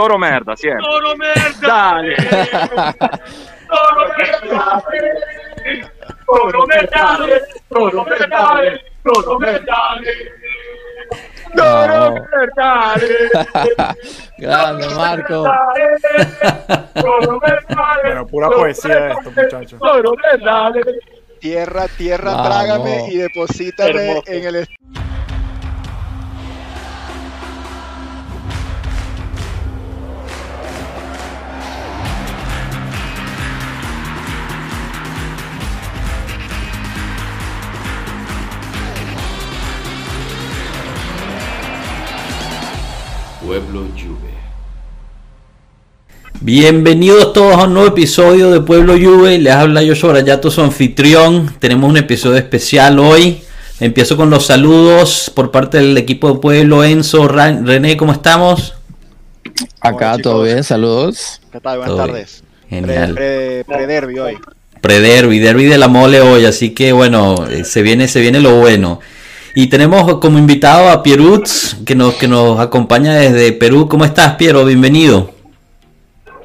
Toro merda, siempre. Toro merda. Dale. Toro merda. Toro merda. Toro merda. Toro merda. Toro No. merda. Grande, Marco. Toro merda. Pero pura poesía esto, muchachos. Toro merda. Tierra, tierra, Vamos. trágame y deposítame Hermoso. en el Pueblo Juve. Bienvenidos todos a un nuevo episodio de Pueblo Juve. Les habla yo Brayato, su anfitrión. Tenemos un episodio especial hoy. Empiezo con los saludos por parte del equipo de Pueblo. Enzo, René, ¿cómo estamos? Acá Hola, todo bien, saludos. ¿Qué tal? Buenas Todo tardes. Genial. Pre, pre, derby hoy. Prederby, derby de la mole hoy, así que bueno, eh, se viene, se viene lo bueno. Y tenemos como invitado a Pierutz, que nos, que nos acompaña desde Perú. ¿Cómo estás, Piero? Bienvenido.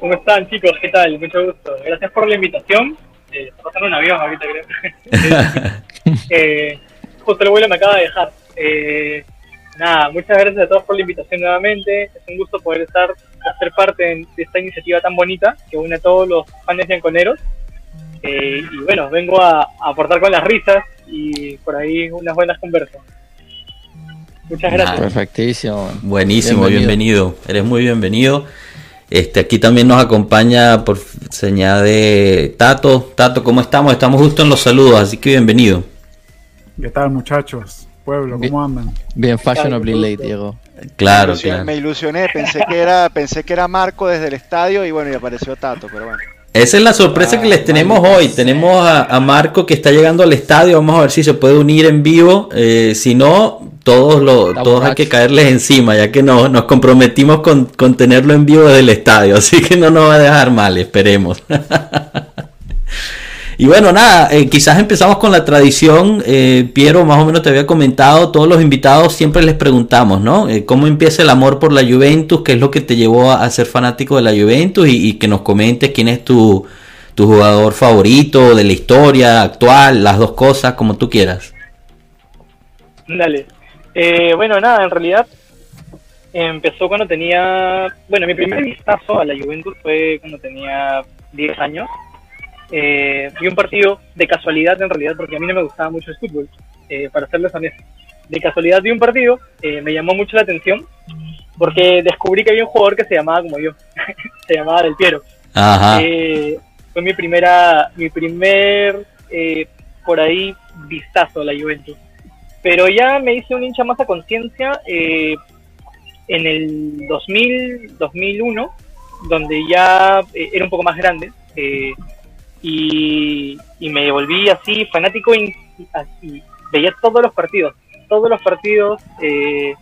¿Cómo están, chicos? ¿Qué tal? Mucho gusto. Gracias por la invitación. Eh, un avión ahorita, creo. eh, justo el vuelo me acaba de dejar. Eh, nada, muchas gracias a todos por la invitación nuevamente. Es un gusto poder estar, hacer parte de esta iniciativa tan bonita que une a todos los fans bianconeros. Eh, y bueno, vengo a, aportar con las risas y por ahí unas buenas conversas. Muchas gracias. Perfectísimo. Buenísimo, bienvenido. Eres muy bienvenido. Este, aquí también nos acompaña por señal de Tato. Tato, ¿cómo estamos? Estamos justo en los saludos, así que bienvenido. ¿Qué tal, muchachos? Pueblo, ¿cómo andan? Bien fashionably late, Diego. Claro, Me ilusioné- claro. Me ilusioné, pensé que era, pensé que era Marco desde el estadio y bueno, y apareció Tato, pero bueno. Esa es la sorpresa que les tenemos hoy. Tenemos a, a Marco que está llegando al estadio. Vamos a ver si se puede unir en vivo. Eh, si no, todos, lo, todos hay que caerles encima, ya que no, nos comprometimos con, con tenerlo en vivo desde el estadio. Así que no nos va a dejar mal, esperemos. Y bueno, nada, eh, quizás empezamos con la tradición. Eh, Piero, más o menos te había comentado, todos los invitados siempre les preguntamos, ¿no? Eh, ¿Cómo empieza el amor por la Juventus? ¿Qué es lo que te llevó a, ser fanático de la Juventus? Y, y que nos comentes quién es tu, tu jugador favorito de la historia actual, las dos cosas, como tú quieras. Dale. Eh, bueno, nada, en realidad empezó cuando tenía. Bueno, mi primer vistazo a la Juventus fue cuando tenía 10 años. Eh, vi un partido de casualidad, en realidad, porque a mí no me gustaba mucho el fútbol, eh, para serles honesto. De casualidad vi un partido, eh, me llamó mucho la atención, porque descubrí que había un jugador que se llamaba como yo, se llamaba Del Piero. Ajá. Eh, fue mi primera, mi primer, eh, por ahí, vistazo a la Juventus. Pero ya me hice un hincha más a conciencia eh, en el 2000, 2001, donde ya era un poco más grande. eh, y, y me volví así fanático y, y veía todos los partidos, todos los partidos. eh,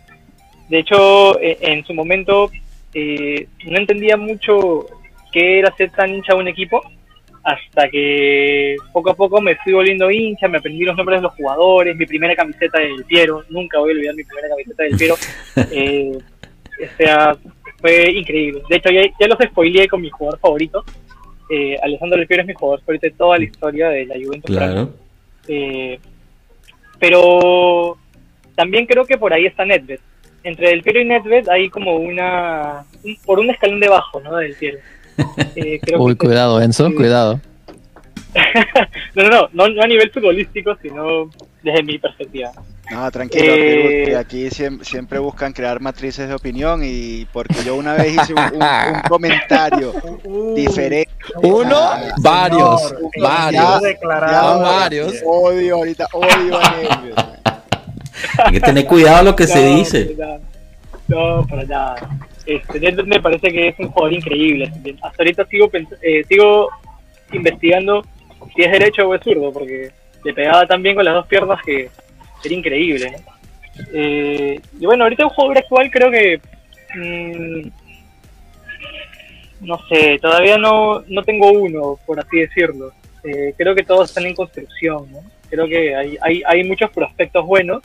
de hecho, eh, en su momento eh, no entendía mucho qué era ser tan hincha de un equipo, hasta que poco a poco me fui volviendo hincha, me aprendí los nombres de los jugadores, mi primera camiseta del Piero, nunca voy a olvidar mi primera camiseta del Piero. eh, o sea, fue increíble. De hecho, ya, ya los spoileé con mi jugador favorito. Eh, Alessandro Del Piero es mi jugador favorito de toda la historia de la Juventus. Claro. Eh, pero también creo que por ahí está Nedved. Entre Del Piero y Nedved hay como una... un- por un escalón debajo, ¿no? Del Piero. Eh, creo Uy, que- cuidado, Enzo, Sí. cuidado. No, no, no, no, no a nivel futbolístico, sino desde mi perspectiva. No, tranquilo, Eh, Perú, aquí siem- siempre, buscan crear matrices de opinión y porque yo una vez hice un, un- un comentario diferente. Uno, Ah, varios, varios. ya- varios. Odio ahorita, odio a Nervios. Hay que tener cuidado lo que se dice. No, para nada. Este, Nedved me parece que es un jugador increíble. Hasta ahorita sigo, pens- eh, sigo investigando si es derecho o es zurdo, porque le pegaba tan bien con las dos piernas que era increíble. Eh, y bueno, ahorita un jugador actual creo que... mm, no sé, todavía no, no tengo uno, por así decirlo. Eh, creo que todos están en construcción. Creo que hay, hay, hay muchos prospectos buenos,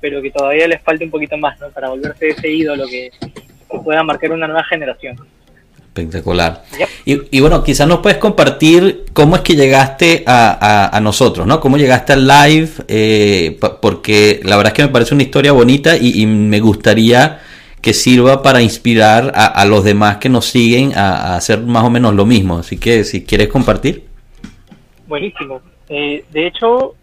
pero que todavía les falta un poquito más, ¿no? Para volverse ese ídolo que, que pueda marcar una nueva generación. Espectacular. Y, y bueno, quizás nos puedes compartir cómo es que llegaste a, a- a nosotros, ¿no? ¿Cómo llegaste al live? Eh, porque la verdad es que me parece una historia bonita y, y me gustaría que sirva para inspirar a, a los demás que nos siguen a, a hacer más o menos lo mismo. Así que si quieres compartir. Buenísimo. Eh, de hecho,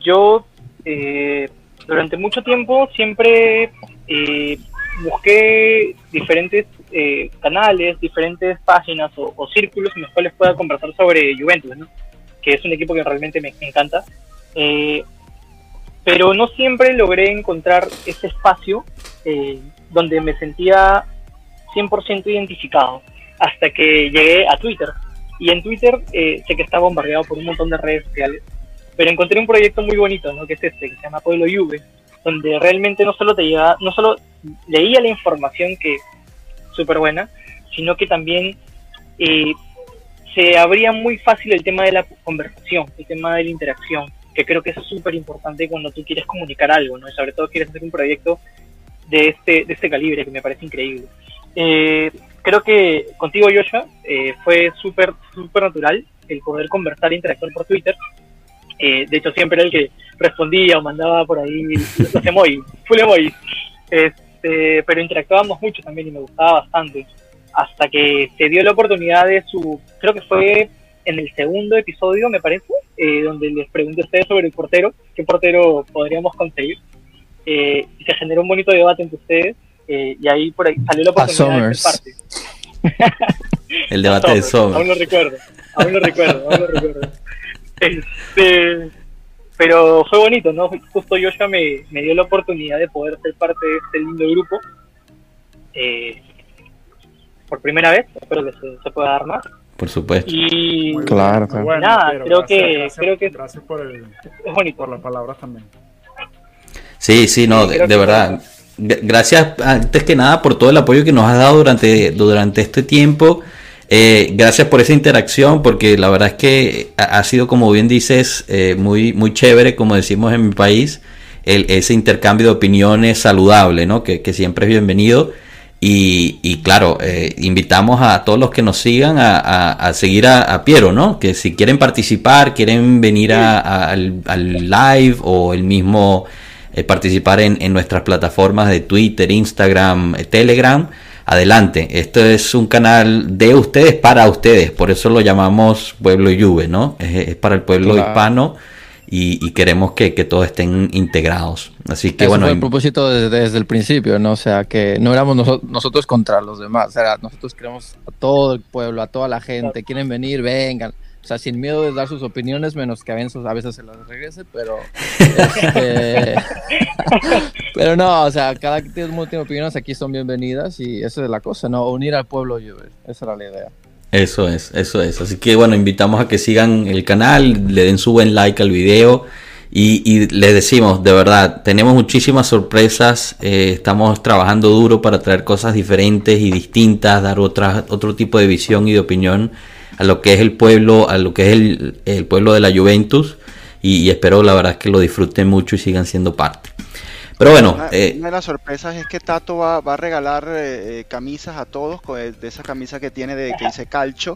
yo eh, durante mucho tiempo siempre eh, busqué diferentes eh, canales, diferentes páginas o, o círculos en los cuales pueda conversar sobre Juventus, ¿no? que es un equipo que realmente me, me encanta. Eh, pero no siempre logré encontrar ese espacio eh, donde me sentía 100% identificado hasta que llegué a Twitter. Y en Twitter eh, sé que está bombardeado por un montón de redes sociales, pero encontré un proyecto muy bonito, ¿no? que es este, que se llama Pueblo Juve, donde realmente no solo te llega, no solo leía la información que súper buena, sino que también eh, se abría muy fácil el tema de la conversación, el tema de la interacción, que creo que es súper importante cuando tú quieres comunicar algo, ¿no? Y sobre todo quieres hacer un proyecto de este, de este calibre, que me parece increíble. Eh, creo que contigo, Joshua, eh, fue súper, súper natural el poder conversar e interactuar por Twitter. Eh, de hecho, siempre era el que respondía o mandaba por ahí los emojis, full emojis. Este, pero interactuábamos mucho también y me gustaba bastante. Hasta que se dio la oportunidad de su, creo que fue en el segundo episodio, me parece, eh, donde les pregunté a ustedes sobre el portero, qué portero podríamos conseguir. Eh, y se generó un bonito debate entre ustedes. eh, y ahí por ahí salió la oportunidad de parte. El debate de Somers, Aún lo recuerdo, aún lo recuerdo, aún lo recuerdo. Este, pero fue bonito, ¿no? Justo Joshua me, me dio la oportunidad de poder ser parte de este lindo grupo. Eh, por primera vez, espero que se, se pueda dar más. Por supuesto. Y Claro, claro. bueno, Nada, creo gracias, que- gracias, creo que- gracias por, el, es bonito. por las palabras también. Sí, sí, no, Sí, de, de verdad. Gracias antes que nada por todo el apoyo que nos has dado durante, durante este tiempo. Eh, gracias por esa interacción, porque la verdad es que ha, sido, como bien dices, eh, muy, muy chévere, como decimos en mi país, el, ese intercambio de opiniones saludable, ¿no? Que, siempre es bienvenido. Y, claro, eh, invitamos a todos los que nos sigan a, seguir a, Piero, ¿no? Que si quieren participar, quieren venir al, al live o el mismo participar en, nuestras plataformas de Twitter, Instagram, Telegram, adelante. Esto es un canal de ustedes para ustedes, por eso lo llamamos Pueblo Juve, ¿no? Es, es para el pueblo Claro. hispano y, y queremos que, que todos estén integrados. Así que Eso bueno, fue el propósito desde, desde el principio, ¿no? O sea, que no éramos noso- nosotros contra los demás. O sea, nosotros queremos a todo el pueblo, a toda la gente. Quieren venir, vengan. O sea, sin miedo de dar sus opiniones, menos que a veces, a veces se las regrese, pero... este, pero no, o sea, cada que tiene opiniones aquí son bienvenidas y esa es la cosa, ¿no? Unir al pueblo Juve. Esa era la idea. Eso es, eso es. Así que bueno, invitamos a que sigan el canal, le den su buen like al video y, y les decimos, de verdad, tenemos muchísimas sorpresas, eh, estamos trabajando duro para traer cosas diferentes y distintas, dar otra, otro tipo de visión y de opinión a lo que es el pueblo, a lo que es el, el pueblo de la Juventus y, y espero la verdad que lo disfruten mucho y sigan siendo parte. Pero bueno, Una, eh, una de las sorpresas es que Tato va, va a regalar eh, eh, camisas a todos, con el- de esa camisa que tiene de que dice calcho,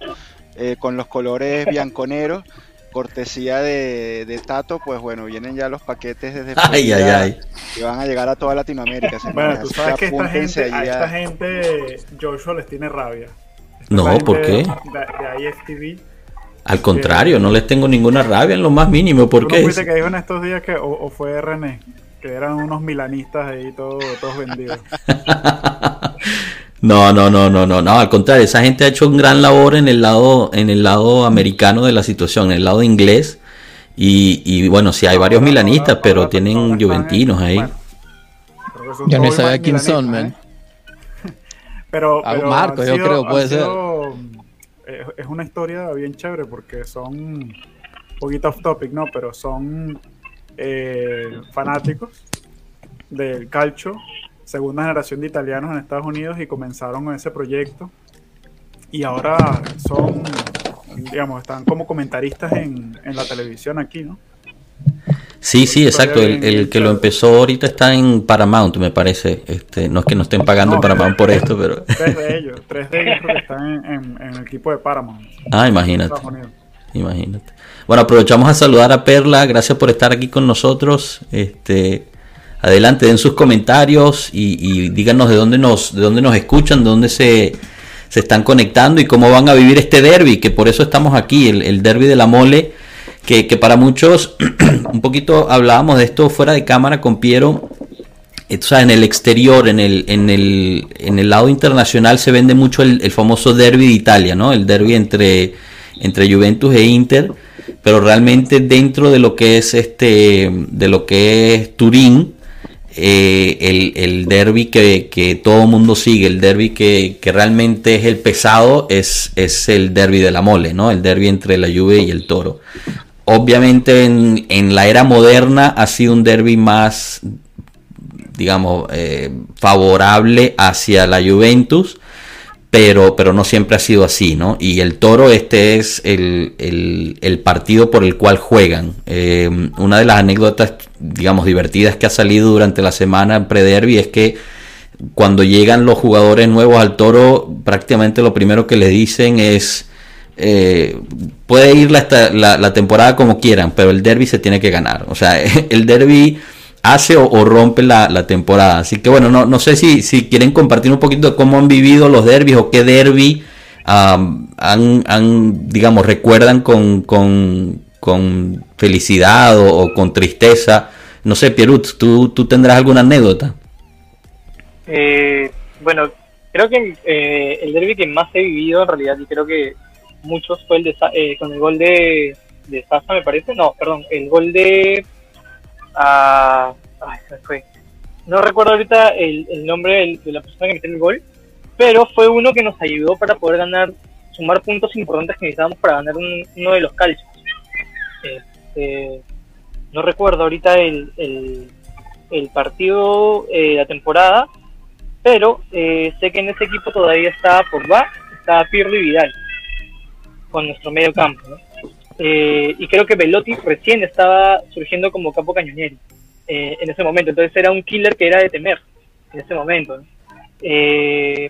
eh, con los colores bianconeros, cortesía de, de Tato, pues bueno, vienen ya los paquetes desde ay, ay, ay. que van a llegar a toda Latinoamérica. Bueno, tú sabes que esta gente, a- esta gente Joshua les tiene rabia. No, ¿por qué? De, de IFTV. Al contrario, no les tengo ninguna rabia en lo más mínimo, ¿Tú ¿por no qué? fuiste que dijo en estos días que, o, o fue René, que eran unos milanistas ahí todos, todos vendidos? No, no, no, no, no, no, al contrario, esa gente ha hecho un gran labor en el lado, en el lado americano de la situación, en el lado inglés. Y, y bueno, sí hay varios Ahora- milanistas, ahora- pero ahora- tienen están juventinos en- ahí. bueno, Yo todos sabía quién son, man. Pero, pero Marco, yo creo, puede ser. sido- eh, Es una historia bien chévere porque son un poquito off topic, ¿no? Pero son eh, fanáticos del calcio, segunda generación de italianos en Estados Unidos y comenzaron con ese proyecto. Y ahora son, digamos, están como comentaristas en, en la televisión aquí, ¿no? Sí, sí, exacto. El, el que lo empezó ahorita está en Paramount, me parece. Este, no es que no estén pagando No, Paramount por esto, pero. Tres de ellos, tres de ellos que están en, en- en el equipo de Paramount. Ah, imagínate. Imagínate. Bueno, aprovechamos a saludar a Perla. Gracias por estar aquí con nosotros. Este, adelante, den sus comentarios y, y díganos de dónde nos, de dónde nos escuchan, de dónde se, se están conectando y cómo van a vivir este derby, que por eso estamos aquí, el, el derby de la mole, que, que para muchos, un poquito hablábamos de esto fuera de cámara con Piero. eh, O sea, en el exterior, en el, en el, en el lado internacional se vende mucho el, el famoso derby de Italia, ¿no? El derby entre, entre Juventus e Inter, pero realmente dentro de lo que es este, de lo que es Turín, eh, el, el derby que, que todo mundo sigue, el derby que, que realmente es el pesado, es, es el derby de la mole, ¿no? El derby entre la Juve y el Toro. Obviamente en, en la era moderna ha sido un derby más, digamos, eh, favorable hacia la Juventus, pero, pero no siempre ha sido así, ¿no? Y el Toro, este es el, el- partido por el cual juegan. Eh, una de las anécdotas, digamos, divertidas que ha salido durante la semana en pre-derby es que cuando llegan los jugadores nuevos al Toro, prácticamente lo primero que les dicen es... eh, puede ir la, la- la temporada como quieran, pero el derby se tiene que ganar. O sea, el derby hace o, rompe la, la temporada. Así que bueno, no, no sé si, si quieren compartir un poquito de cómo han vivido los derbis o qué derby han, han, digamos, recuerdan con, con, con felicidad o, o con tristeza. No sé, Pierut, ¿tú, tú tendrás alguna anécdota. Eh, bueno, creo que eh, el derby que más he vivido en realidad, y creo que muchos fue el de eh, con el gol de, Sasa, me parece. No, perdón, el gol de. fue. No recuerdo ahorita el, nombre de la persona que metió el gol, pero fue uno que nos ayudó para poder ganar, sumar puntos importantes que necesitábamos para ganar un- uno de los calchos. Este, no recuerdo ahorita el, partido eh, la temporada, pero eh, sé que en ese equipo todavía está Pogba, está Pirlo y Vidal con nuestro medio campo. ¿no? Eh, y creo que Velotti recién estaba surgiendo como campo cañonero eh, en ese momento, entonces era un killer que era de temer en ese momento. Eh,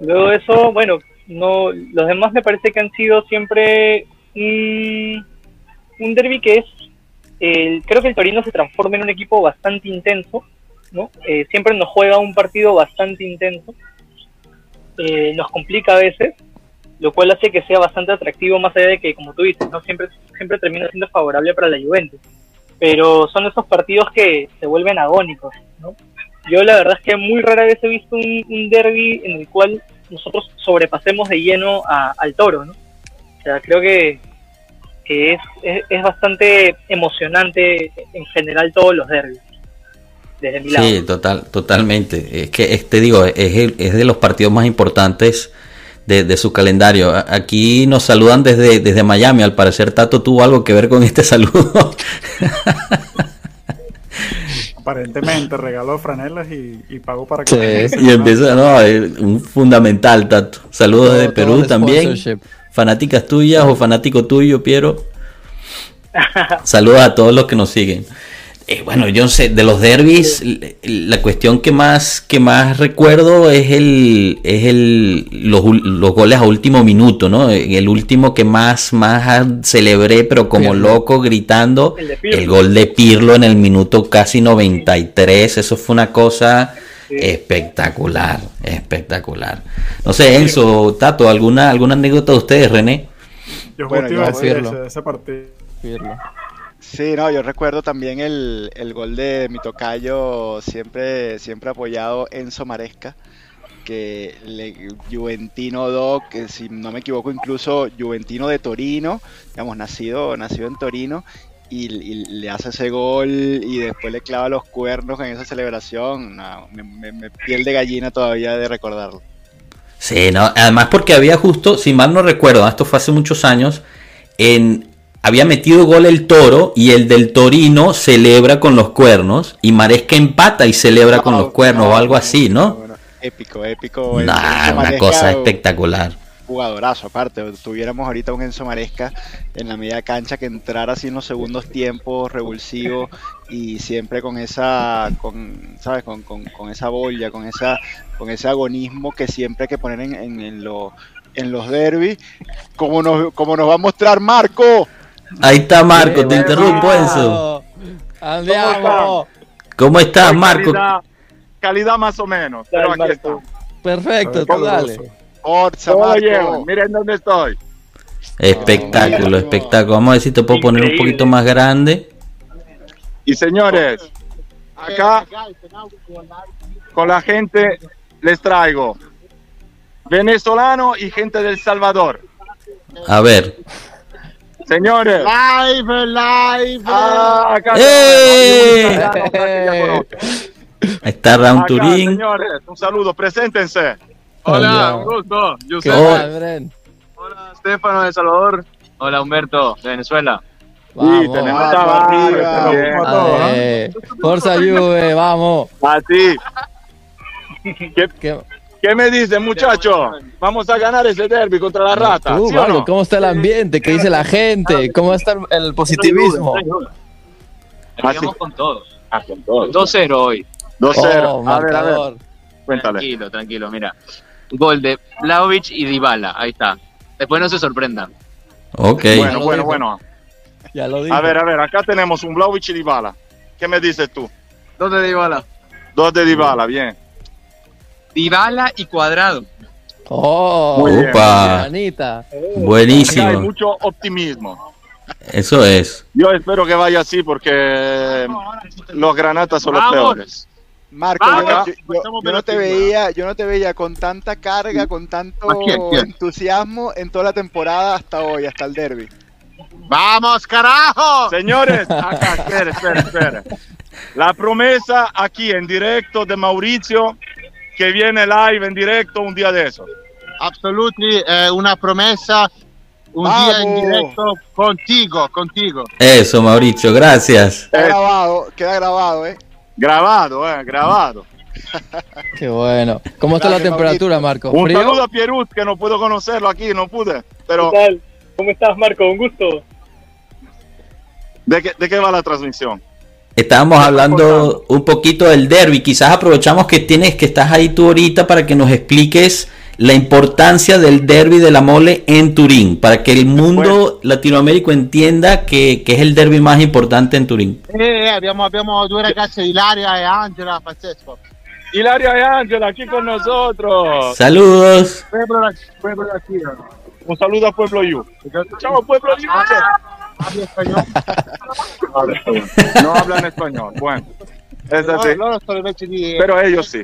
luego de eso, bueno, no, los demás me parece que han sido siempre un, un derby que es, el- creo que el Torino se transforma en un equipo bastante intenso, ¿no? Eh, siempre nos juega un partido bastante intenso, eh, nos complica a veces, lo cual hace que sea bastante atractivo más allá de que, como tú dices, no siempre, siempre termina siendo favorable para la Juventus. Pero son esos partidos que se vuelven agónicos, ¿no? Yo la verdad es que muy rara vez he visto un, un derby en el cual nosotros sobrepasemos de lleno a- al toro, ¿no? O sea, creo que, que es, es, es bastante emocionante en general todos los derbis, desde mi lado. Sí, total, totalmente. Es que, es- te digo, es, el- es de los partidos más importantes de, de su calendario. Aquí nos saludan desde, desde Miami. Al parecer, Tato tuvo algo que ver con este saludo. Aparentemente regaló franelas y, y pagó para que Sí. y empieza, no, un fundamental, Tato. Saludos Todo- desde todo Perú también. Fanáticas tuyas o fanático tuyo, Piero. Saludos a todos los que nos siguen. Eh, bueno, yo no sé, de los derbis, la cuestión que más, que más recuerdo es el, es el, los, los goles a último minuto, ¿no? El último que más, más celebré, pero como loco, gritando, El de Pirlo. el gol de Pirlo en el minuto casi 93, eso fue una cosa Sí. espectacular, espectacular. No sé, Enzo, Tato, ¿alguna, alguna anécdota de ustedes, René? Yo Bueno, a yo- decir Pirlo. ese, ese partido. Pirlo. Sí, no, yo recuerdo también el, el gol de mi tocayo, siempre, siempre apoyado Enzo Maresca, que le, Juventino Doc, que si no me equivoco, incluso Juventino de Torino, digamos, nacido, nacido en Torino, y, le hace ese gol y después le clava los cuernos en esa celebración. Me- me piel de gallina todavía de recordarlo. Sí, no, además porque había justo, si mal no recuerdo, esto fue hace muchos años, en había metido gol el toro y el del Torino celebra con los cuernos y Maresca empata y celebra con los cuernos o algo así, ¿no? Bueno, épico, épico. Nah, una Maresca, cosa espectacular. jugadorazo, aparte, tuviéramos ahorita un Enzo Maresca en la media cancha que entrara así en los segundos tiempos, revulsivo y siempre con esa, con, ¿sabes? Con, con, con esa boya, con esa, con ese agonismo que siempre hay que poner en, en, en, lo- en los derbis, como nos, como nos va a mostrar Marco. Ahí está Marco, te interrumpo Enzo. Andiamo. ¿Cómo estás Marco? Calidad, calidad más o menos, pero aquí Marco. estamos. Perfecto, tú dale. Forza, ¿Cómo lo Marco. Miren dónde estoy. Espectáculo, espectáculo. Vamos a ver si te puedo poner un poquito más grande. Y señores, acá con la gente les traigo venezolano y gente del Salvador. A ver. Señores, Live, live. ah, acá ¡Eh! Ahí está Raúl Acá, Turín. señores, un saludo, preséntense. Hola, un gusto. Yo ¿Qué soy Bren? Hola, Estefano de Salvador. Hola, Humberto de Venezuela. Vamos. tenemos Vamos, a Tavares, arriba. también. Vamos a todos, ¿no? Eh, Forza Juve, vamos. Así. ¿Qué, ¿Qué- qué me dicen, muchachos? Vamos a ganar ese derby contra la rata. Tú, ¿sí o Marco, no? ¿cómo está el ambiente? ¿Qué dice la gente? ¿Cómo está el, el positivismo? Así. Vamos con todo. Ah, con todo. 2-0 hoy. 2-0. Oh, a ver, a ver, cuéntale. Tranquilo, tranquilo, mira. Gol de Vlaovic y Dybala, ahí está. Después no se sorprendan. Ok. Bueno, bueno, dijo. bueno. Ya lo dije. A ver, a ver, acá tenemos un Vlaovic y Dybala. ¿Qué me dices tú? ¿Dónde Dybala? Dos de Dybala, bien. Dybala y Cuadrado. Oh, Opa. Anita. Acá hay Buenísimo. mucho optimismo. Eso es. Yo espero que vaya así porque los granatas son los peores. Marco, yo, no te veía, yo no te veía con tanta carga, con tanto ¿A quién? ¿Quién? entusiasmo en toda la temporada hasta hoy, hasta el derby. Vamos, carajo. Señores, acá, espere, espere, espere. La promesa aquí en directo de Mauricio que viene live en directo un día de esos. Absolutely, eh, una promesa. Un día en directo contigo, contigo. Eso, Mauricio, gracias. Queda grabado, queda grabado, ¿eh? Grabado, eh, grabado. Qué bueno. ¿Cómo está la temperatura, Marco? Un ¿Frío? saludo a Pierut, que no puedo conocerlo aquí, no pude. Pero, ¿Qué tal? ¿Cómo estás, Marco? Un gusto. ¿de qué, de qué va la transmisión? Estábamos hablando un poquito del derby. Quizás aprovechamos que tienes que estás ahí tú ahorita para que nos expliques la importancia del derby de la mole en Turín, para que el mundo latinoamérico entienda que, que es el derby más importante en Turín. Eh, eh, abbiamo, abbiamo due ragazze, Ilaria e Angela, pazzesco. Hilaria y Ángela aquí con nosotros. Saludos. Pueblo, pueblo latino. Un saludo a Pueblo You. Chao, Pueblo You. Habla? No hablan español. Bueno, es así. Pero ellos sí.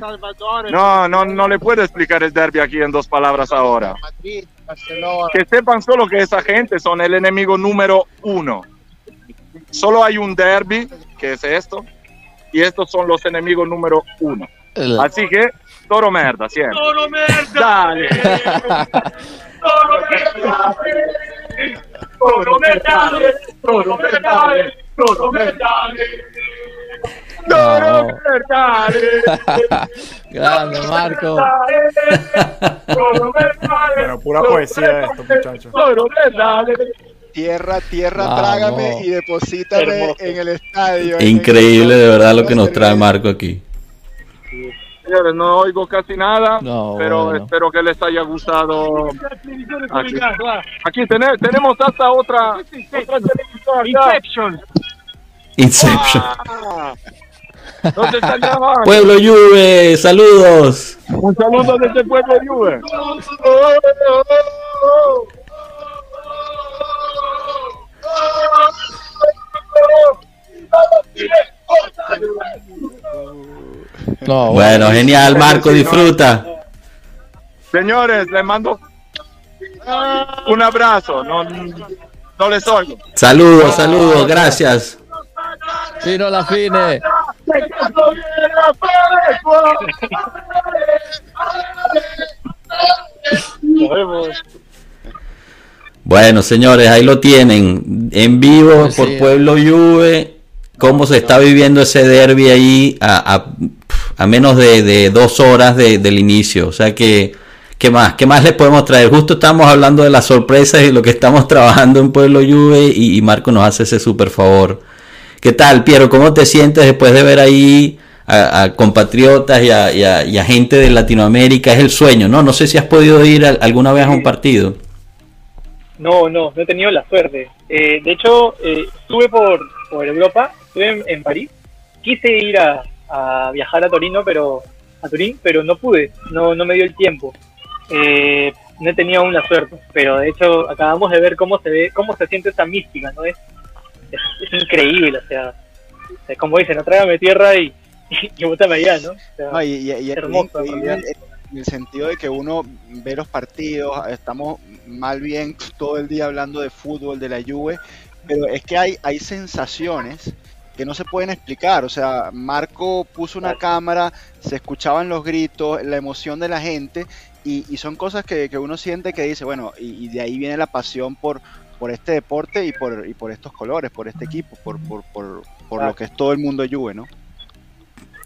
No, no, no le puedo explicar el derby aquí en dos palabras ahora. Que sepan solo que esa gente son el enemigo número uno. Solo hay un derby, que es esto, y estos son los enemigos número uno. Así que, toro merda, siempre. ¡Toro merda! Dale. ¡Toro merda! ¡Toro merda! ¡Toro merda! ¡Toro Vamos. merda! Grande, Marco. Bueno, pura poesía esto, muchachos. ¡Toro merda! Tierra, tierra, Vamos. trágame y deposítame Hermoso. en el estadio. en Increíble el- de verdad lo que nos trae Marco aquí. Señores, no oigo casi nada, No, pero bueno. espero que les haya gustado. Aquí, aquí tene- tenemos hasta otra, otra televisión acá. Inception. Ah, ¿Dónde están? Pueblo Juve, saludos. Un saludo desde Pueblo Juve. No, Bueno, genial, Marco, disfruta. Señores, les mando un abrazo. No, no les oigo. Saludos, saludos, gracias. Fino la fine. Bueno, señores, ahí lo tienen. En vivo por. Pueblo Juve. Cómo se está viviendo ese derby ahí a, a- a menos de, de dos horas de- del inicio. O sea que, ¿Qué más? ¿Qué más les podemos traer? Justo estamos hablando de las sorpresas y lo que estamos trabajando en Pueblo Juve y, y Marco nos hace ese super favor. ¿Qué tal, Piero? ¿Cómo te sientes después de ver ahí a, a compatriotas y a, y a- y a gente de Latinoamérica? Es el sueño, ¿no? No sé si has podido ir a- alguna vez a un partido. No, no, no he tenido la suerte. Eh, de hecho, eh, estuve por, por Europa, estuve en, en París. Quise ir a, a viajar a Torino, pero a Turín, pero no pude, no, no me dio el tiempo. Eh, no he tenido aún la suerte, pero de hecho acabamos de ver cómo se ve, cómo se siente esa mística, ¿no? Es, es, es increíble, o sea, es como dicen, no tráigame tierra y, y, bótame allá, ¿no? O sea, y, y- y hermoso, en el sentido de que uno ve los partidos, estamos mal bien todo el día hablando de fútbol, de la Juve, pero es que hay, hay sensaciones que no se pueden explicar. O sea, Marco puso una cámara, se escuchaban los gritos, la emoción de la gente, y, y son cosas que, que uno siente que dice, bueno, y, y de ahí viene la pasión por, por este deporte y por, y por estos colores, por este equipo, por, por, por, por lo que es todo el mundo Juve, ¿no?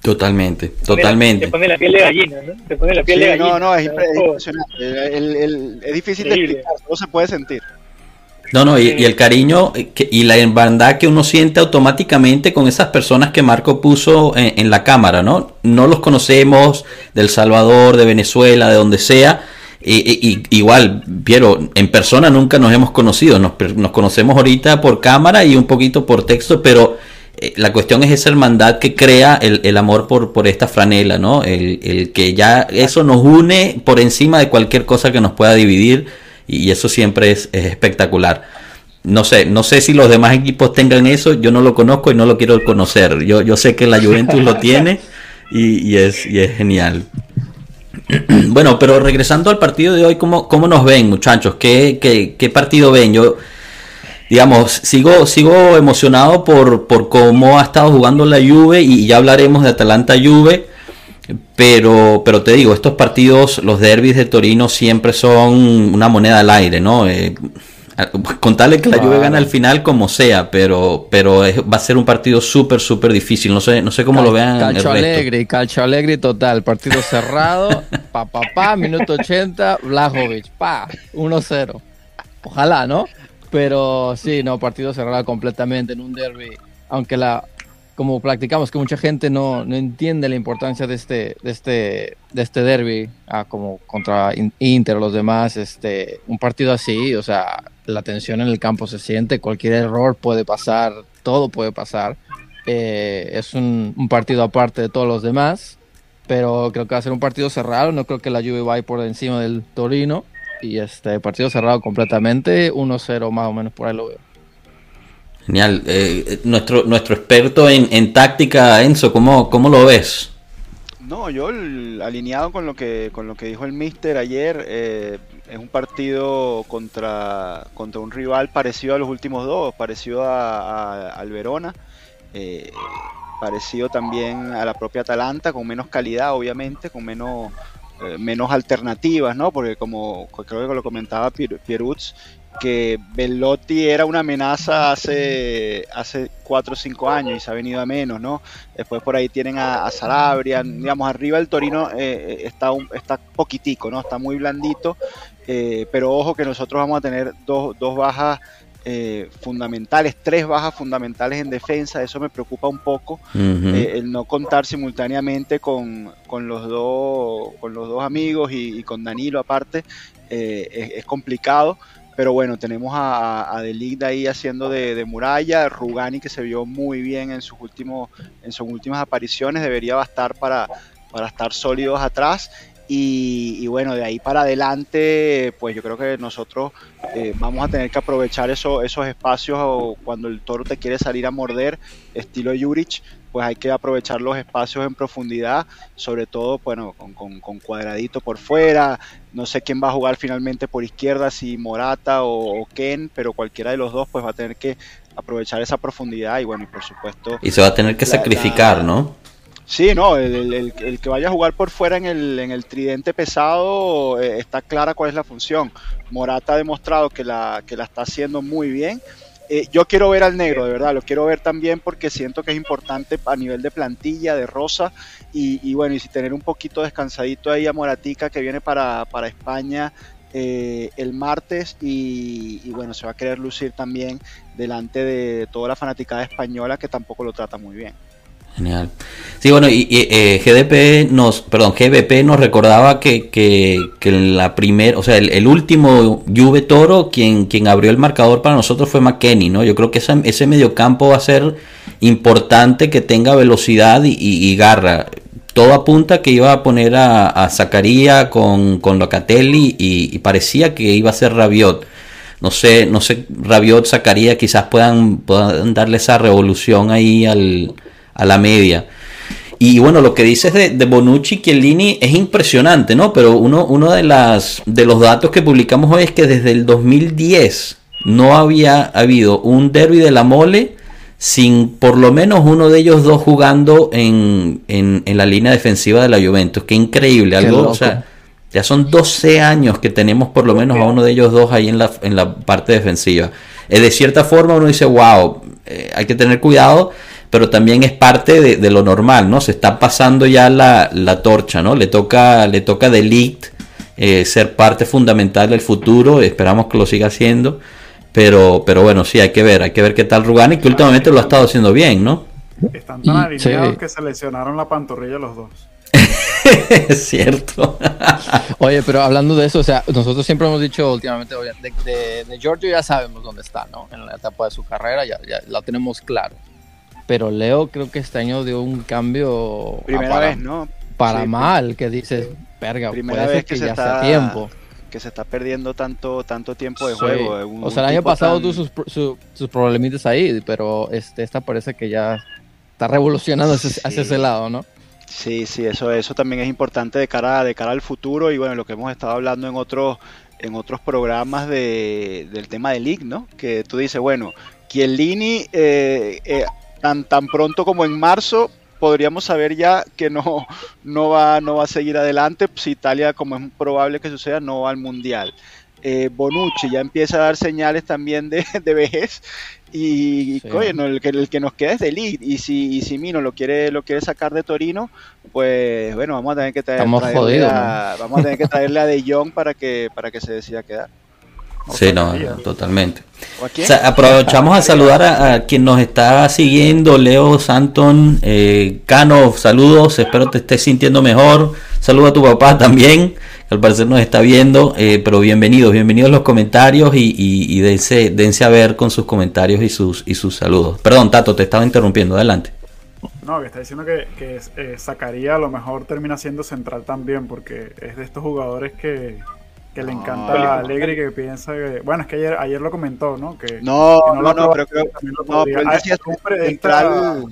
Totalmente, totalmente. Te pone la piel de gallina, ¿no? Te pone la piel Sí, de gallina. no, no, es, impresionante. El- el- es difícil de Increíble. explicar, solo se puede sentir. No, no, y, y el cariño eh, que- y la hermandad que uno siente automáticamente con esas personas que Marco puso en, en la cámara, ¿no? No los conocemos del Salvador, de Venezuela, de donde sea. Y, y- igual, Piero, en persona nunca nos hemos conocido, nos, conocemos ahorita por cámara y un poquito por texto, pero eh, la cuestión es esa hermandad que crea el, el amor por, por esta franela, ¿no? El, el que ya eso nos une por encima de cualquier cosa que nos pueda dividir y eso siempre es, es espectacular. No sé, no sé si los demás equipos tengan eso, yo no lo conozco y no lo quiero conocer. Yo, yo sé que la Juventus lo tiene y, y es, y es genial. Bueno, pero regresando al partido de hoy, ¿cómo, cómo nos ven, muchachos? ¿Qué, qué, qué partido ven? Yo, digamos, sigo, sigo emocionado por, por cómo ha estado jugando la Juve y ya hablaremos de Atalanta Juve. Pero, pero te digo, estos partidos, los derbis de Torino siempre son una moneda al aire, ¿no? Eh, contarle que la Juve gana al final como sea, pero, pero es- va a ser un partido súper, súper difícil. No sé, no sé cómo lo vean el Calcio resto. Alegre, calcio alegre total. Partido cerrado, pa, pa, pa, minuto 80, Blajovic, pa, 1-0. Ojalá, ¿no? Pero sí, no, partido cerrado completamente en un derby. Aunque la, como practicamos, que mucha gente no, no entiende la importancia de este, de este, de este derby, ah, como contra In- Inter o los demás, este, un partido así, o sea, la tensión en el campo se siente, cualquier error puede pasar, todo puede pasar. Eh, es un, un partido aparte de todos los demás, pero creo que va a ser un partido cerrado. No creo que la Juve vaya por encima del Torino. Y este partido cerrado completamente, 1-0 más o menos por ahí lo veo. Genial. Eh, nuestro, nuestro experto en, en táctica, Enzo, ¿cómo, ¿cómo lo ves? No, yo alineado con lo que con lo que dijo el Mister ayer, eh, es un partido contra, contra un rival parecido a los últimos dos, parecido a, al Verona, eh, parecido también a la propia Atalanta, con menos calidad, obviamente, con menos eh, menos alternativas, ¿no? Porque como creo que lo comentaba Pier- Pierutz, que Bellotti era una amenaza hace hace cuatro o cinco años y se ha venido a menos, ¿no? Después por ahí tienen a, a Sarabia, digamos, arriba el Torino eh, está, un, está poquitico, ¿no? Está muy blandito, eh, pero ojo que nosotros vamos a tener dos, dos bajas eh, fundamentales, tres bajas fundamentales en defensa, eso me preocupa un poco, eh, el no contar simultáneamente con, con los, dos, con los dos amigos y, y con Danilo aparte, eh, es, es complicado. Pero bueno, tenemos a, a ahí haciendo de, muralla, Rugani que se vio muy bien en sus últimos, en sus últimas apariciones, debería bastar para, para estar sólidos atrás. Y, bueno, de ahí para adelante, pues yo creo que nosotros eh, vamos a tener que aprovechar eso, esos espacios cuando el toro te quiere salir a morder, estilo Juric, pues hay que aprovechar los espacios en profundidad, sobre todo, bueno, con, con- con cuadradito por fuera. No sé quién va a jugar finalmente por izquierda, si Morata o, o Ken, pero cualquiera de los dos, pues va a tener que aprovechar esa profundidad y bueno, y por supuesto. Y se va a tener que la- sacrificar, la- ¿no? Sí, no, el, el- el- el que vaya a jugar por fuera en el, en el tridente pesado eh, está clara cuál es la función. Morata ha demostrado que la, que la está haciendo muy bien Eh, yo quiero ver al negro, de verdad, lo quiero ver también porque siento que es importante a nivel de plantilla, de Rosa, y, y bueno, y si tener un poquito descansadito ahí a Moratica que viene para, para España eh, el martes y, y bueno, se va a querer lucir también delante de toda la fanaticada española que tampoco lo trata muy bien. Genial. Sí, bueno, y, eh, GDP nos, perdón, GBP nos recordaba que, que, que la primera, o sea, el, último Juve Toro, quien, quien abrió el marcador para nosotros fue McKenny, ¿no? Yo creo que esa, ese mediocampo va a ser importante que tenga velocidad y, garra. Todo apunta que iba a poner a, a Zacaría con, con Locatelli y, y parecía que iba a ser Rabiot no sé, no sé, Rabiot, Zacaría quizás puedan, puedan darle esa revolución ahí al, a la media. Y bueno, lo que dices de, de Bonucci Chiellini es impresionante, ¿no? Pero uno, uno de, las, de los datos que publicamos hoy es que desde el 2010 no había habido un derby de la mole sin por lo menos uno de ellos dos jugando en, en, en la línea defensiva de la Juventus. Qué increíble, algo, o sea, ya son 12 años que tenemos por lo menos a uno de ellos dos ahí en la, en la parte defensiva. Eh, de cierta forma uno dice, wow, eh, hay que tener cuidado pero también es parte de, de, lo normal, ¿no? Se está pasando ya la, la torcha, ¿no? Le toca, le toca de Ligt eh, ser parte fundamental del futuro, esperamos que lo siga haciendo, pero, pero bueno, sí, hay que ver, hay que ver qué tal Rugani, que últimamente lo ha estado haciendo bien, ¿no? Están tan alineados sí. que se lesionaron la pantorrilla los dos. es cierto. Oye, pero hablando de eso, o sea, nosotros siempre hemos dicho últimamente, de, de, de Giorgio ya sabemos dónde está, ¿no? En la etapa de su carrera ya, ya lo tenemos claro pero Leo creo que este año dio un cambio primera para, vez no para sí, mal que dices verga primera vez que, que ya está, tiempo que se está perdiendo tanto tanto tiempo de sí. juego un, o sea el año pasado tan... tuvo sus, sus, sus, problemitas ahí pero este esta parece que ya está revolucionando hacia, sí. hacia ese lado no sí sí eso eso también es importante de cara de cara al futuro y bueno lo que hemos estado hablando en otros en otros programas de, del tema del league no que tú dices bueno Chiellini eh, eh, tan, tan pronto como en marzo podríamos saber ya que no, no, va, no va a seguir adelante si Italia, como es probable que suceda, no va al Mundial. Eh, Bonucci ya empieza a dar señales también de, de vejez y sí. coño, el, que, el que nos queda es de y si, y si Mino lo quiere, lo quiere sacar de Torino pues bueno, vamos a tener que traer, traerle, jodidos, a, ¿no? vamos a tener que traerle a De Jong para que, para que se decida quedar. Sí, no, totalmente. O sea, aprovechamos a saludar a, a, quien nos está siguiendo, Leo Santon, eh, Cano, saludos, espero te estés sintiendo mejor. Saludos a tu papá también, que al parecer nos está viendo, eh, pero bienvenidos, bienvenidos los comentarios y, y, y dense, dense, a ver con sus comentarios y sus, y sus saludos. Perdón, Tato, te estaba interrumpiendo, adelante. No, que está diciendo que, que eh, Zacarías a lo mejor termina siendo central también, porque es de estos jugadores que, que le encanta no, a Alegre que piensa que bueno es que ayer ayer lo comentó no que no que no, no, no pero creo no, pero él decía central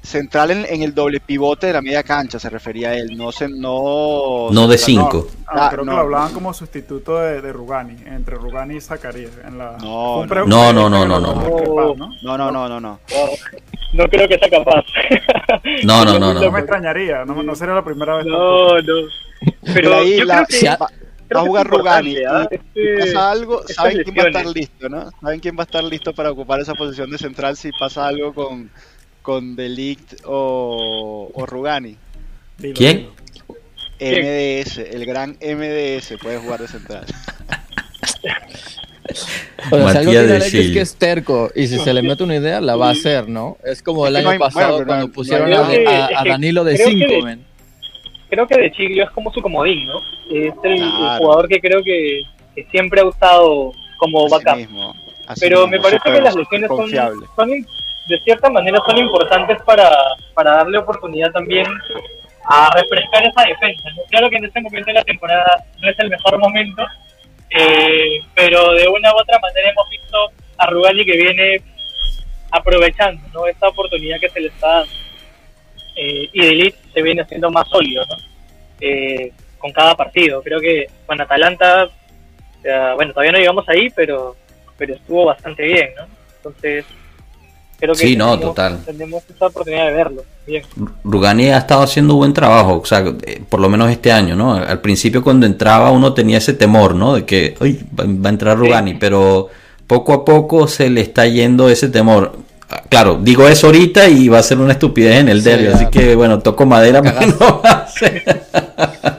central en, en, el doble pivote de la media cancha se refería a él no se no no de 5 ah, creo que lo hablaban como sustituto de, de, Rugani entre Rugani y Zacarías en la no no. no no no no no no. no no no no creo que sea capaz. No no no no me extrañaría no, no sería la primera vez no no. Pero ahí yo la, creo que va a jugar Rugani. ¿eh? Este, pasa algo, saben quién va a estar listo, ¿no? Saben quién va a estar listo para ocupar esa posición de central si pasa algo con, con Delict o, o Rugani. ¿Quién? MDS, el gran MDS puede jugar de central. O sea, si algo tiene Alex es que es terco y si se le mete una idea la va a hacer, ¿no? Es como el año pasado cuando pusieron a, a, a, Danilo de 5, men creo que de Chiglio es como su comodín, ¿no? Es el, claro. el jugador que creo que, que, siempre ha usado como backup. Así mismo, así Pero mismo, me parece que las lesiones son, son, de cierta manera, son importantes para, para darle oportunidad también a refrescar esa defensa. ¿no? Claro que en este momento de la temporada no es el mejor momento, eh, pero de una u otra manera hemos visto a Rugali que viene aprovechando ¿no? esta oportunidad que se le está dando eh, y de Elite se viene haciendo más sólido ¿no? eh, con cada partido. Creo que con Atalanta, o sea, bueno, todavía no llegamos ahí, pero, pero estuvo bastante bien, ¿no? Entonces, creo que sí, tenemos, no, total. tenemos esta oportunidad de verlo. Bien. Rugani ha estado haciendo buen trabajo, o sea, eh, por lo menos este año, ¿no? Al principio cuando entraba uno tenía ese temor, ¿no? De que, uy, va a entrar Rugani, sí. pero poco a poco se le está yendo ese temor. Claro, digo eso ahorita y va a ser una estupidez en el Sí, derby, ya. así que bueno, toco madera no.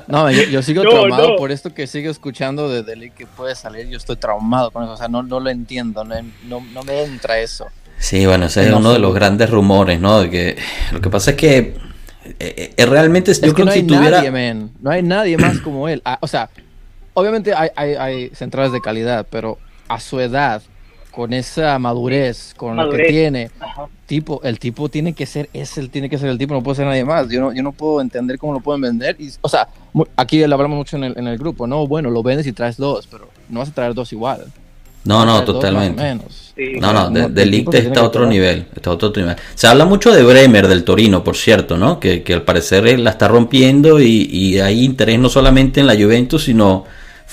No, yo, yo sigo No, traumado no. por esto que sigo escuchando de Delic que puede salir. Yo estoy traumado con eso. O sea, no, no lo entiendo. No, no, no me entra eso. Sí, bueno, ese es No uno de los grandes rumores, ¿no? De que lo que pasa es que eh, eh, realmente yo es que creo no que hay si tuviera nadie, man. No hay nadie más como él. Ah, o sea, obviamente hay, hay, hay centrales de calidad, pero a su edad, con esa madurez, con lo que Madurez. tiene, Ajá. tipo, el tipo tiene que ser, es el tiene que ser el tipo, no puede ser nadie más. Yo no, yo no puedo entender cómo lo pueden vender. Y, o sea, aquí lo hablamos mucho en el, en el grupo, no, bueno, lo vendes y traes dos, pero no vas a traer dos igual. No, no, totalmente. menos. Sí. No, no, de, No, de Ligt está a otro nivel, está otro nivel. Se habla mucho de Bremer del Torino, por cierto, ¿no? Que, que al parecer él la está rompiendo y, y hay interés no solamente en la Juventus, sino